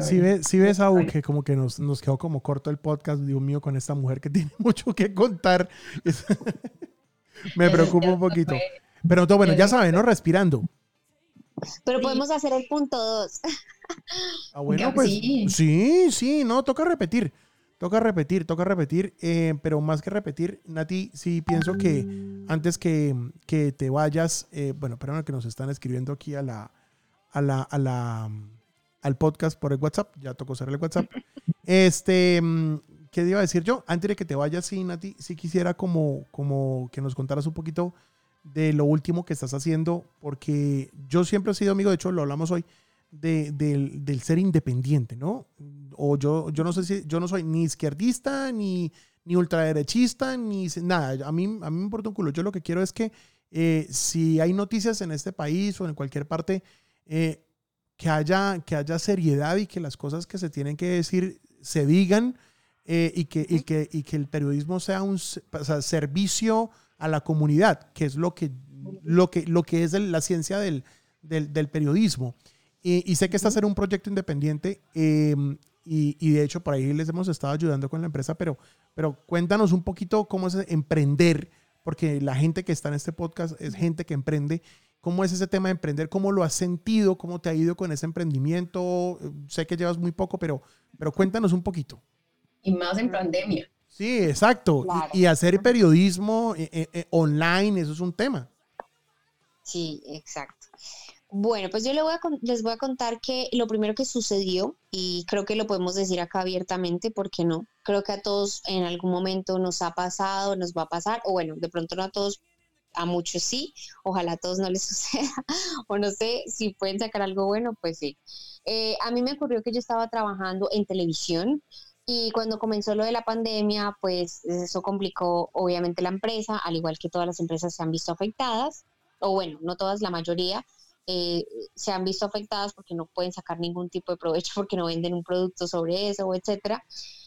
Si ves, si ves que como que nos, nos, quedó como corto el podcast, Dios mío, con esta mujer que tiene mucho que contar. Me preocupa un poquito. Pero todo bueno, ya saben, ¿no? Respirando. Pero podemos hacer el punto dos. Ah, bueno, pues sí. sí, no, toca repetir. Toca repetir, toca repetir, eh, pero más que repetir, Nati, sí pienso que antes que, que te vayas, eh, bueno, perdón que nos están escribiendo aquí a la, a la, a la, al podcast por el WhatsApp, ya tocó cerrar el WhatsApp. Este, mm, ¿qué iba a decir yo? Antes de que te vayas, sí, Nati, sí quisiera como, como que nos contaras un poquito de lo último que estás haciendo, porque yo siempre he sido amigo, de hecho lo hablamos hoy, de, del, ser independiente, ¿no? O yo, yo no sé si, yo no soy ni izquierdista, ni, ni ultraderechista, ni nada. A mí, a mí me importa un culo. Yo lo que quiero es que eh, si hay noticias en este país o en cualquier parte, eh, que, haya, que haya seriedad y que las cosas que se tienen que decir se digan eh, y, que, y, que, y que el periodismo sea un o sea, servicio a la comunidad, que es lo que, lo que, lo que es la ciencia del, del, del periodismo. Y, y, sé que está hacer un proyecto independiente eh, y, y, de hecho por ahí les hemos estado ayudando con la empresa, pero, pero cuéntanos un poquito cómo es emprender, porque la gente que está en este podcast es gente que emprende. ¿Cómo es ese tema de emprender? ¿Cómo lo has sentido? ¿Cómo te ha ido con ese emprendimiento? Sé que llevas muy poco, pero, pero cuéntanos un poquito. Y más en pandemia. Sí, exacto. Claro. Y, y, hacer periodismo eh, eh, online, eso es un tema. Sí, exacto. Bueno, pues yo les voy, a, les voy a contar que lo primero que sucedió, y creo que lo podemos decir acá abiertamente, porque no, creo que a todos en algún momento nos ha pasado, nos va a pasar, o bueno, de pronto no a todos, a muchos sí, ojalá a todos no les suceda, o no sé si pueden sacar algo bueno, pues sí. Eh, a mí me ocurrió que yo estaba trabajando en televisión, y cuando comenzó lo de la pandemia, pues eso complicó obviamente la empresa, al igual que todas las empresas se han visto afectadas, o bueno, no todas, la mayoría, eh, se han visto afectadas porque no pueden sacar ningún tipo de provecho porque no venden un producto sobre eso, etcétera.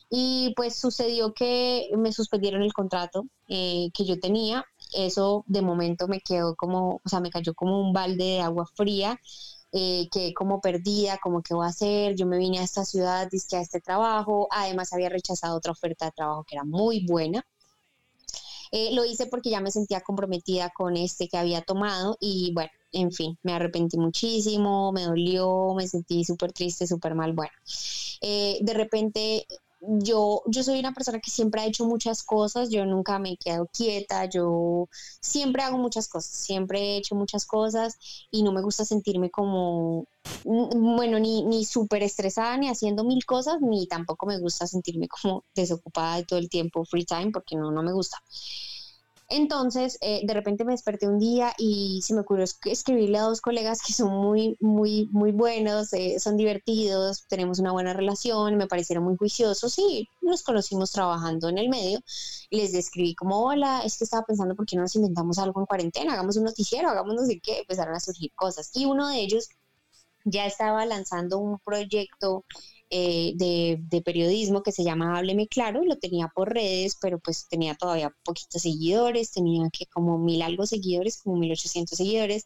Y pues sucedió que me suspendieron el contrato eh, que yo tenía. Eso de momento me quedó como, o sea, me cayó como un balde de agua fría. Eh, que como perdida, como qué voy a hacer, yo me vine a esta ciudad, dije a este trabajo, además había rechazado otra oferta de trabajo que era muy buena, eh, lo hice porque ya me sentía comprometida con este que había tomado y bueno, en fin, me arrepentí muchísimo, me dolió, me sentí súper triste, súper mal. Bueno, eh, de repente yo, yo soy una persona que siempre ha hecho muchas cosas, yo nunca me he quedado quieta, yo siempre hago muchas cosas, siempre he hecho muchas cosas y no me gusta sentirme como, bueno, ni, ni súper estresada ni haciendo mil cosas, ni tampoco me gusta sentirme como desocupada de todo el tiempo, free time, porque no, no me gusta. Entonces, eh, de repente me desperté un día y se me ocurrió escribirle a dos colegas que son muy, muy, muy buenos, eh, son divertidos, tenemos una buena relación, me parecieron muy juiciosos y nos conocimos trabajando en el medio. Les escribí como, hola, es que estaba pensando por qué no nos inventamos algo en cuarentena, hagamos un noticiero, hagamos no sé qué, empezaron a surgir cosas. Y uno de ellos ya estaba lanzando un proyecto eh, de, de, periodismo que se llama Hábleme Claro, lo tenía por redes, pero pues tenía todavía poquitos seguidores, tenía que como mil algo seguidores, como mil ochocientos seguidores,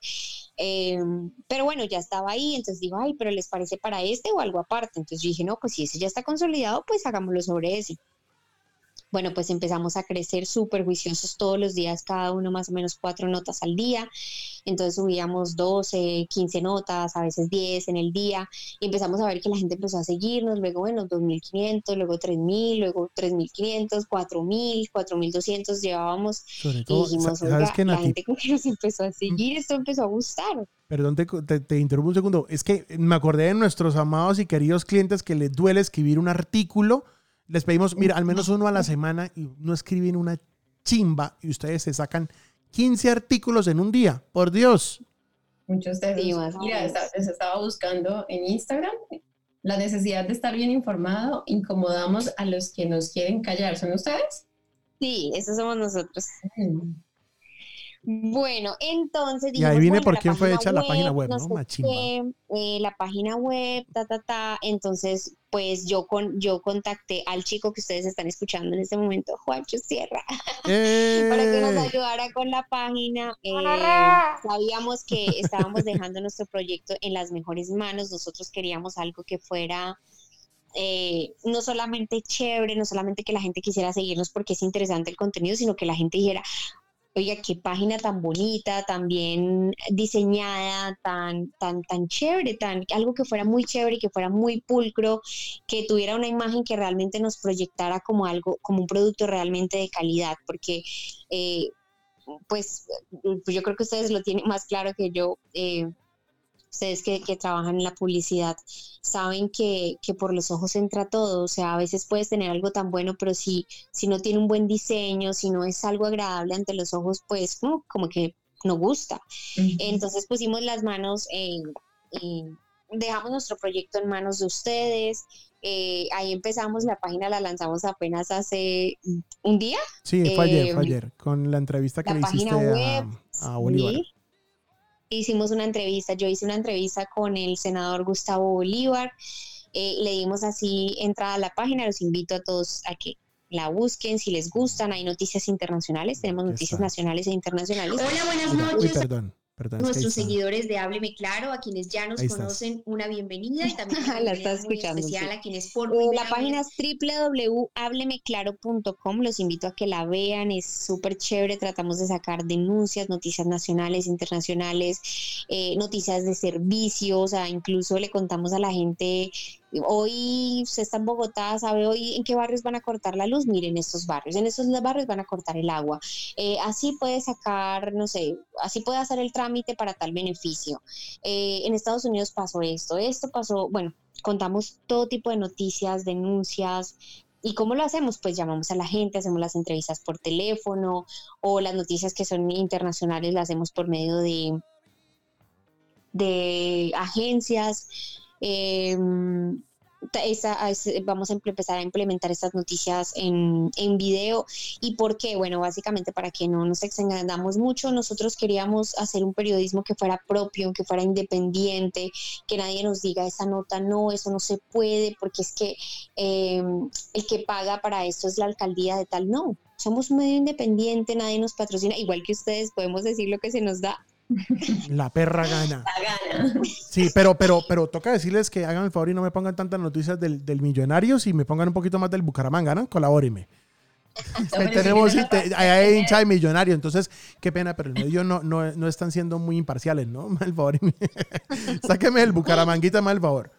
eh, pero bueno, ya estaba ahí, entonces digo, ay, pero ¿les parece para este o algo aparte? Entonces yo dije, no, pues si ese ya está consolidado, pues hagámoslo sobre ese bueno, pues empezamos a crecer súper juiciosos todos los días, cada uno más o menos cuatro notas al día. Entonces subíamos 12, 15 notas, a veces 10 en el día. Y empezamos a ver que la gente empezó a seguirnos. Luego, bueno, 2.500, luego 3.000, luego 3.500, 4.000, 4.200 llevábamos. Sobre todo, y dijimos, ¿sabes que la gente como que nos empezó a seguir, esto empezó a gustar. Perdón, te, te, te, interrumpo un segundo. Es que me acordé de nuestros amados y queridos clientes que les duele escribir un artículo les pedimos, mira, al menos uno a la semana y no escriben una chimba y ustedes se sacan 15 artículos en un día. Por Dios. Muchos de ellos. Mira, les estaba buscando en Instagram. La necesidad de estar bien informado, incomodamos a los que nos quieren callar. ¿Son ustedes? Sí, esos somos nosotros. Mm. Bueno, entonces... Y ahí viene por quién fue hecha web, la página web, ¿no? ¿no? Qué, eh, la página web, ta, ta, ta. Entonces, pues yo, con, yo contacté al chico que ustedes están escuchando en este momento, Juancho Sierra, eh. para que nos ayudara con la página. Eh, sabíamos que estábamos dejando nuestro proyecto en las mejores manos. Nosotros queríamos algo que fuera... Eh, no solamente chévere, no solamente que la gente quisiera seguirnos porque es interesante el contenido, sino que la gente dijera, oiga, qué página tan bonita, tan bien diseñada, tan, tan, tan chévere, tan, algo que fuera muy chévere, que fuera muy pulcro, que tuviera una imagen que realmente nos proyectara como algo, como un producto realmente de calidad, porque eh, pues, yo creo que ustedes lo tienen más claro que yo. Eh, ustedes que, trabajan en la publicidad saben que, por los ojos entra todo, o sea, a veces puedes tener algo tan bueno, pero si, si no tiene un buen diseño, si no es algo agradable ante los ojos, pues como, como que no gusta. Entonces pusimos las manos, en, dejamos nuestro proyecto en manos de ustedes. Eh, ahí empezamos, la página la lanzamos apenas hace un día. Sí, fue ayer, fue eh, ayer, con la entrevista que le hiciste a, a Bolívar hicimos una entrevista, yo hice una entrevista con el senador Gustavo Bolívar, eh, le dimos así entrada a la página, los invito a todos a que la busquen si les gustan, hay noticias internacionales, tenemos noticias nacionales e internacionales. Hola, buenas noches. perdón. Nuestros seguidores de Hábleme Claro, a quienes ya nos conocen, una bienvenida y también una la está escuchando, especial a quienes por La página es www.hablemeclaro.com, los invito a que la vean, es súper chévere, tratamos de sacar denuncias, noticias nacionales, internacionales, eh, noticias de servicios, o sea, incluso le contamos a la gente Hoy se está en Bogotá, ¿sabe hoy en qué barrios van a cortar la luz? Miren estos barrios, en estos barrios van a cortar el agua. Eh, así puede sacar, no sé, así puede hacer el trámite para tal beneficio. Eh, en Estados Unidos pasó esto, esto pasó, bueno, contamos todo tipo de noticias, denuncias, ¿Y cómo lo hacemos? Pues llamamos a la gente, hacemos las entrevistas por teléfono o las noticias que son internacionales las hacemos por medio de, de agencias. Eh, vamos a empezar a implementar estas noticias en, en video. ¿Y por qué? Bueno, básicamente para que no nos extendamos mucho, nosotros queríamos hacer un periodismo que fuera propio, que fuera independiente, que nadie nos diga esa nota no, eso no se puede, porque es que em, el que paga para esto es la alcaldía de tal, no. Somos un medio independiente, nadie nos patrocina, igual que ustedes podemos decir lo que se nos da la perra gana. La gana. Sí, pero, pero, pero toca decirles que hagan el favor y no me pongan tantas noticias del, del millonario, si me pongan un poquito más del Bucaramanga, ¿no? Colabóreme. tenemos hay hincha de millonario, entonces qué pena, pero el medio no, no, no están siendo muy imparciales, ¿no? Mal favor. Sáqueme el Bucaramanguita, mal favor.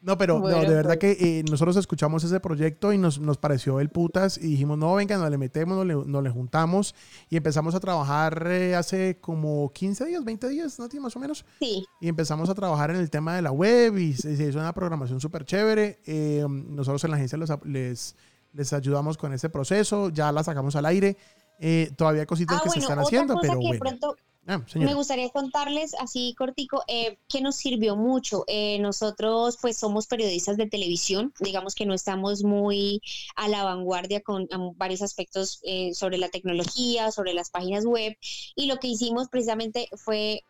No, pero de verdad pues. que eh, nosotros escuchamos ese proyecto y nos, nos, pareció el putas y dijimos, no, venga, nos le metemos, nos le, nos le juntamos y empezamos a trabajar eh, hace como 15 días, 20 días, ¿no? Más o menos. Sí. Y empezamos a trabajar en el tema de la web y se, hizo una programación súper chévere. Eh, nosotros en la agencia les, les ayudamos con ese proceso, ya la sacamos al aire. todavía hay cositas ah, que se están haciendo, pero bueno. Ah, me gustaría contarles así cortico eh, que nos sirvió mucho. Eh, nosotros pues somos periodistas de televisión, digamos que no estamos muy a la vanguardia con varios aspectos eh, sobre la tecnología, sobre las páginas web. Y lo que hicimos precisamente fue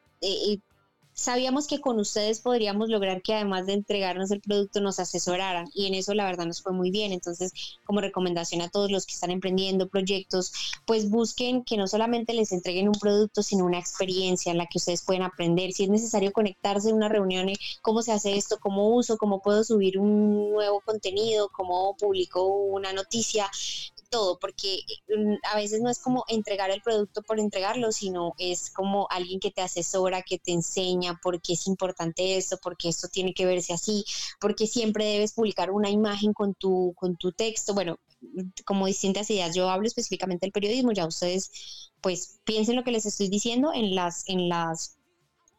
sabíamos que con ustedes podríamos lograr que además de entregarnos el producto nos asesoraran y en eso la verdad nos fue muy bien. Entonces, como recomendación a todos los que están emprendiendo proyectos, pues busquen que no solamente les entreguen un producto, sino una experiencia en la que ustedes pueden aprender. Si es necesario conectarse en una reunión, cómo se hace esto, cómo uso, cómo puedo subir un nuevo contenido, cómo publico una noticia, todo, porque mm, a veces no es como entregar el producto por entregarlo, sino es como alguien que te asesora, que te enseña por qué es importante esto, por qué esto tiene que verse así, porque siempre debes publicar una imagen con tu, con tu texto. Bueno, como distintas ideas. Yo hablo específicamente del periodismo, ya ustedes pues piensen lo que les estoy diciendo en las, en las,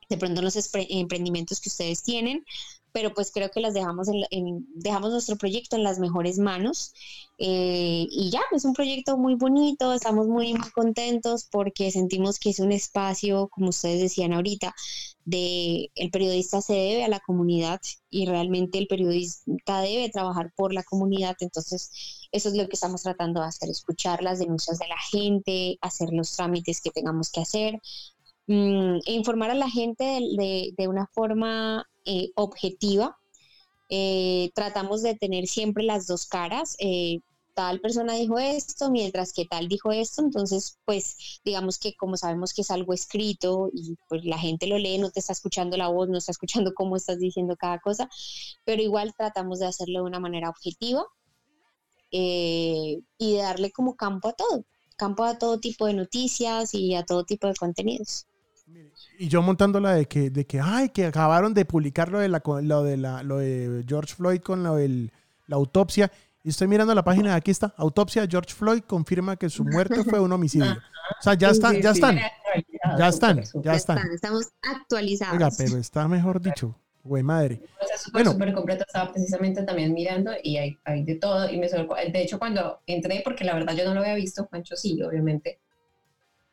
de pronto los emprendimientos que ustedes tienen, pero pues creo que las dejamos, en, dejamos nuestro proyecto en las mejores manos eh, y ya, es un proyecto muy bonito, estamos muy, contentos porque sentimos que es un espacio, como ustedes decían ahorita, de el periodista se debe a la comunidad y realmente el periodista debe trabajar por la comunidad, entonces eso es lo que estamos tratando de hacer, escuchar las denuncias de la gente, hacer los trámites que tengamos que hacer, mm, informar a la gente de, una forma eh, objetiva. Eh, tratamos de tener siempre las dos caras. Eh, tal persona dijo esto, mientras que tal dijo esto, entonces pues digamos que como sabemos que es algo escrito y pues la gente lo lee, no te está escuchando la voz, no está escuchando cómo estás diciendo cada cosa, pero igual tratamos de hacerlo de una manera objetiva y de darle como campo a todo campo a todo tipo de noticias y a todo tipo de contenidos. Y yo montándola de que, de que, ay, que acabaron de publicar lo de, la, lo de, la, lo de George Floyd con lo de la autopsia. Y estoy mirando la página, aquí está, autopsia George Floyd confirma que su muerte fue un homicidio. O sea, ya están, ya están, ya están, ya están. Estamos actualizados. Oiga, pero está mejor dicho. Güey, madre. O sea, súper, bueno. súper completo. Estaba precisamente también mirando y hay, hay de todo. Y me de hecho, cuando entré, porque la verdad yo no lo había visto, Juancho sí, obviamente.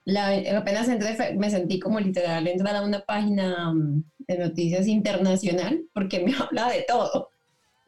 La, apenas entré, me sentí como literal entrar a una página mm, de noticias internacional, porque me habla de todo.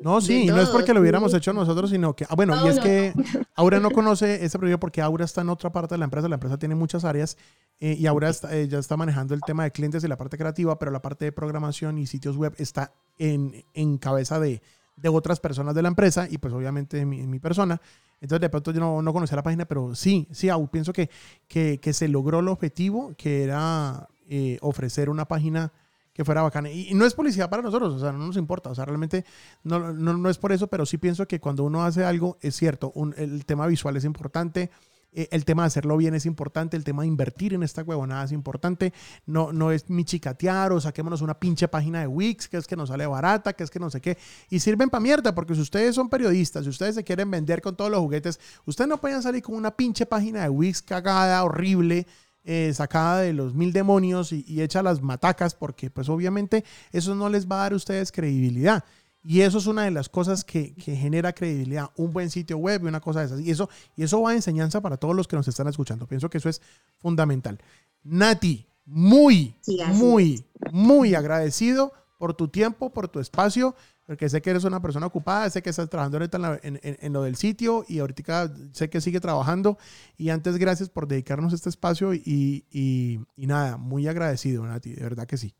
No, sí, no es porque lo hubiéramos hecho nosotros, sino que, ah, bueno, y es que Aura no conoce ese proyecto porque Aura está en otra parte de la empresa, la empresa tiene muchas áreas eh, y Aura está, eh, ya está manejando el tema de clientes y la parte creativa, pero la parte de programación y sitios web está en, en cabeza de, de, otras personas de la empresa y pues obviamente en mi, mi persona. Entonces de pronto yo no, no, conocía la página, pero sí, sí, aún pienso que, que, que, se logró el objetivo, que era eh, ofrecer una página que fuera bacana. Y, no es publicidad para nosotros, o sea, no nos importa, o sea, realmente no, no, no es por eso, pero sí pienso que cuando uno hace algo, es cierto, un, el tema visual es importante, eh, el tema de hacerlo bien es importante, el tema de invertir en esta huevonada es importante, no, no es mi chicatear o saquémonos una pinche página de Wix, que es que nos sale barata, que es que no sé qué, y sirven para mierda, porque si ustedes son periodistas, si ustedes se quieren vender con todos los juguetes, ustedes no pueden salir con una pinche página de Wix cagada, horrible, eh, sacada de los mil demonios y, y, hecha las matacas, porque pues obviamente eso no les va a dar a ustedes credibilidad. Y eso es una de las cosas que, que, genera credibilidad, un buen sitio web y una cosa de esas. Y eso, y eso va a enseñanza para todos los que nos están escuchando. Pienso que eso es fundamental. Nati, muy, sí, muy, muy agradecido por tu tiempo, por tu espacio porque sé que eres una persona ocupada, sé que estás trabajando ahorita en, en, en, lo del sitio y ahorita sé que sigue trabajando. Y antes, gracias por dedicarnos este espacio y, y, y nada, muy agradecido, Nati, de verdad que sí.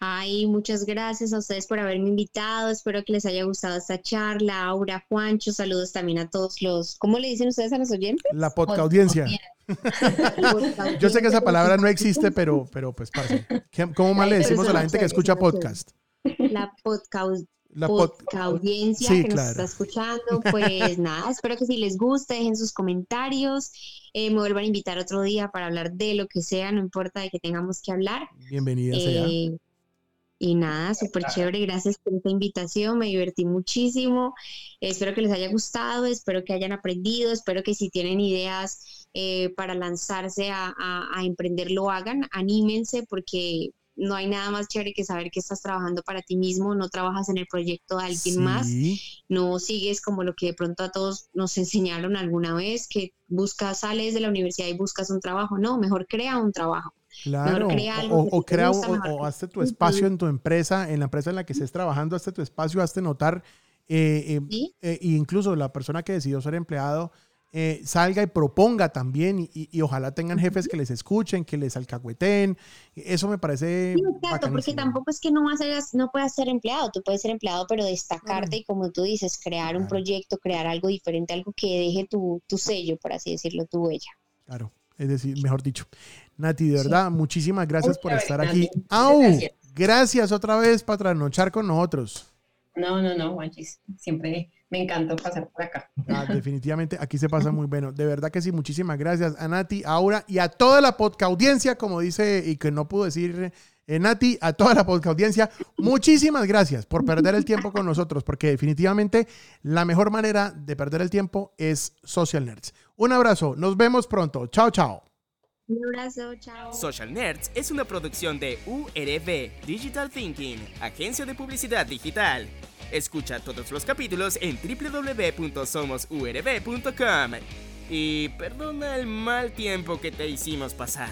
Ay, muchas gracias a ustedes por haberme invitado. Espero que les haya gustado esta charla. Aura, Juancho, saludos también a todos los. ¿Cómo le dicen ustedes a los oyentes? La podcast audiencia. Yo sé que esa palabra no existe, pero, pero pues, parce. ¿Cómo más le decimos a la gente que escucha podcast? la podcast la audiencia sí, que nos está escuchando, pues nada, espero que si les guste, dejen sus comentarios, eh, me vuelvan a invitar otro día para hablar de lo que sea, no importa de que tengamos que hablar. Bienvenida eh, Y nada, súper chévere, gracias por esta invitación, me divertí muchísimo, espero que les haya gustado, espero que hayan aprendido, espero que si tienen ideas eh, para lanzarse a, a, a emprender lo hagan, anímense porque no hay nada más chévere que saber que estás trabajando para ti mismo, no trabajas en el proyecto de alguien más, no sigues como lo que de pronto a todos nos enseñaron alguna vez, que buscas, sales de la universidad y buscas un trabajo, no, mejor crea un trabajo. Claro, o, crea o, hazte tu espacio en tu empresa, en la empresa en la que estés trabajando, hazte tu espacio, hazte notar, eh, eh, eh, incluso la persona que decidió ser empleado, eh, salga y proponga también y, y, ojalá tengan jefes que les escuchen, que les alcahueten. Eso me parece... Sí, exacto, porque tampoco es que no, vas a, no puedas ser empleado, tú puedes ser empleado, pero destacarte y como tú dices, crear un proyecto, crear algo diferente, algo que deje tu, tu sello, por así decirlo, tu huella. Claro, es decir, mejor dicho. Nati, de verdad, sí. muchísimas gracias por estar aquí. ¡Au! Gracias. gracias otra vez para trasnochar con nosotros. No, no, no, Juanchis. Siempre me encantó pasar por acá. Ah, definitivamente, aquí se pasa muy bueno. De verdad que sí, muchísimas gracias a Nati, a Aura y a toda la podcast audiencia, como dice y que no pudo decir eh, Nati, a toda la podcast audiencia. Muchísimas gracias por perder el tiempo con nosotros, porque definitivamente la mejor manera de perder el tiempo es Social Nerds. Un abrazo, nos vemos pronto. Chao, chao. Un abrazo, chao. Social Nerds es una producción de URB Digital Thinking, agencia de publicidad digital. Escucha todos los capítulos en www.somosurb.com. Y perdona el mal tiempo que te hicimos pasar.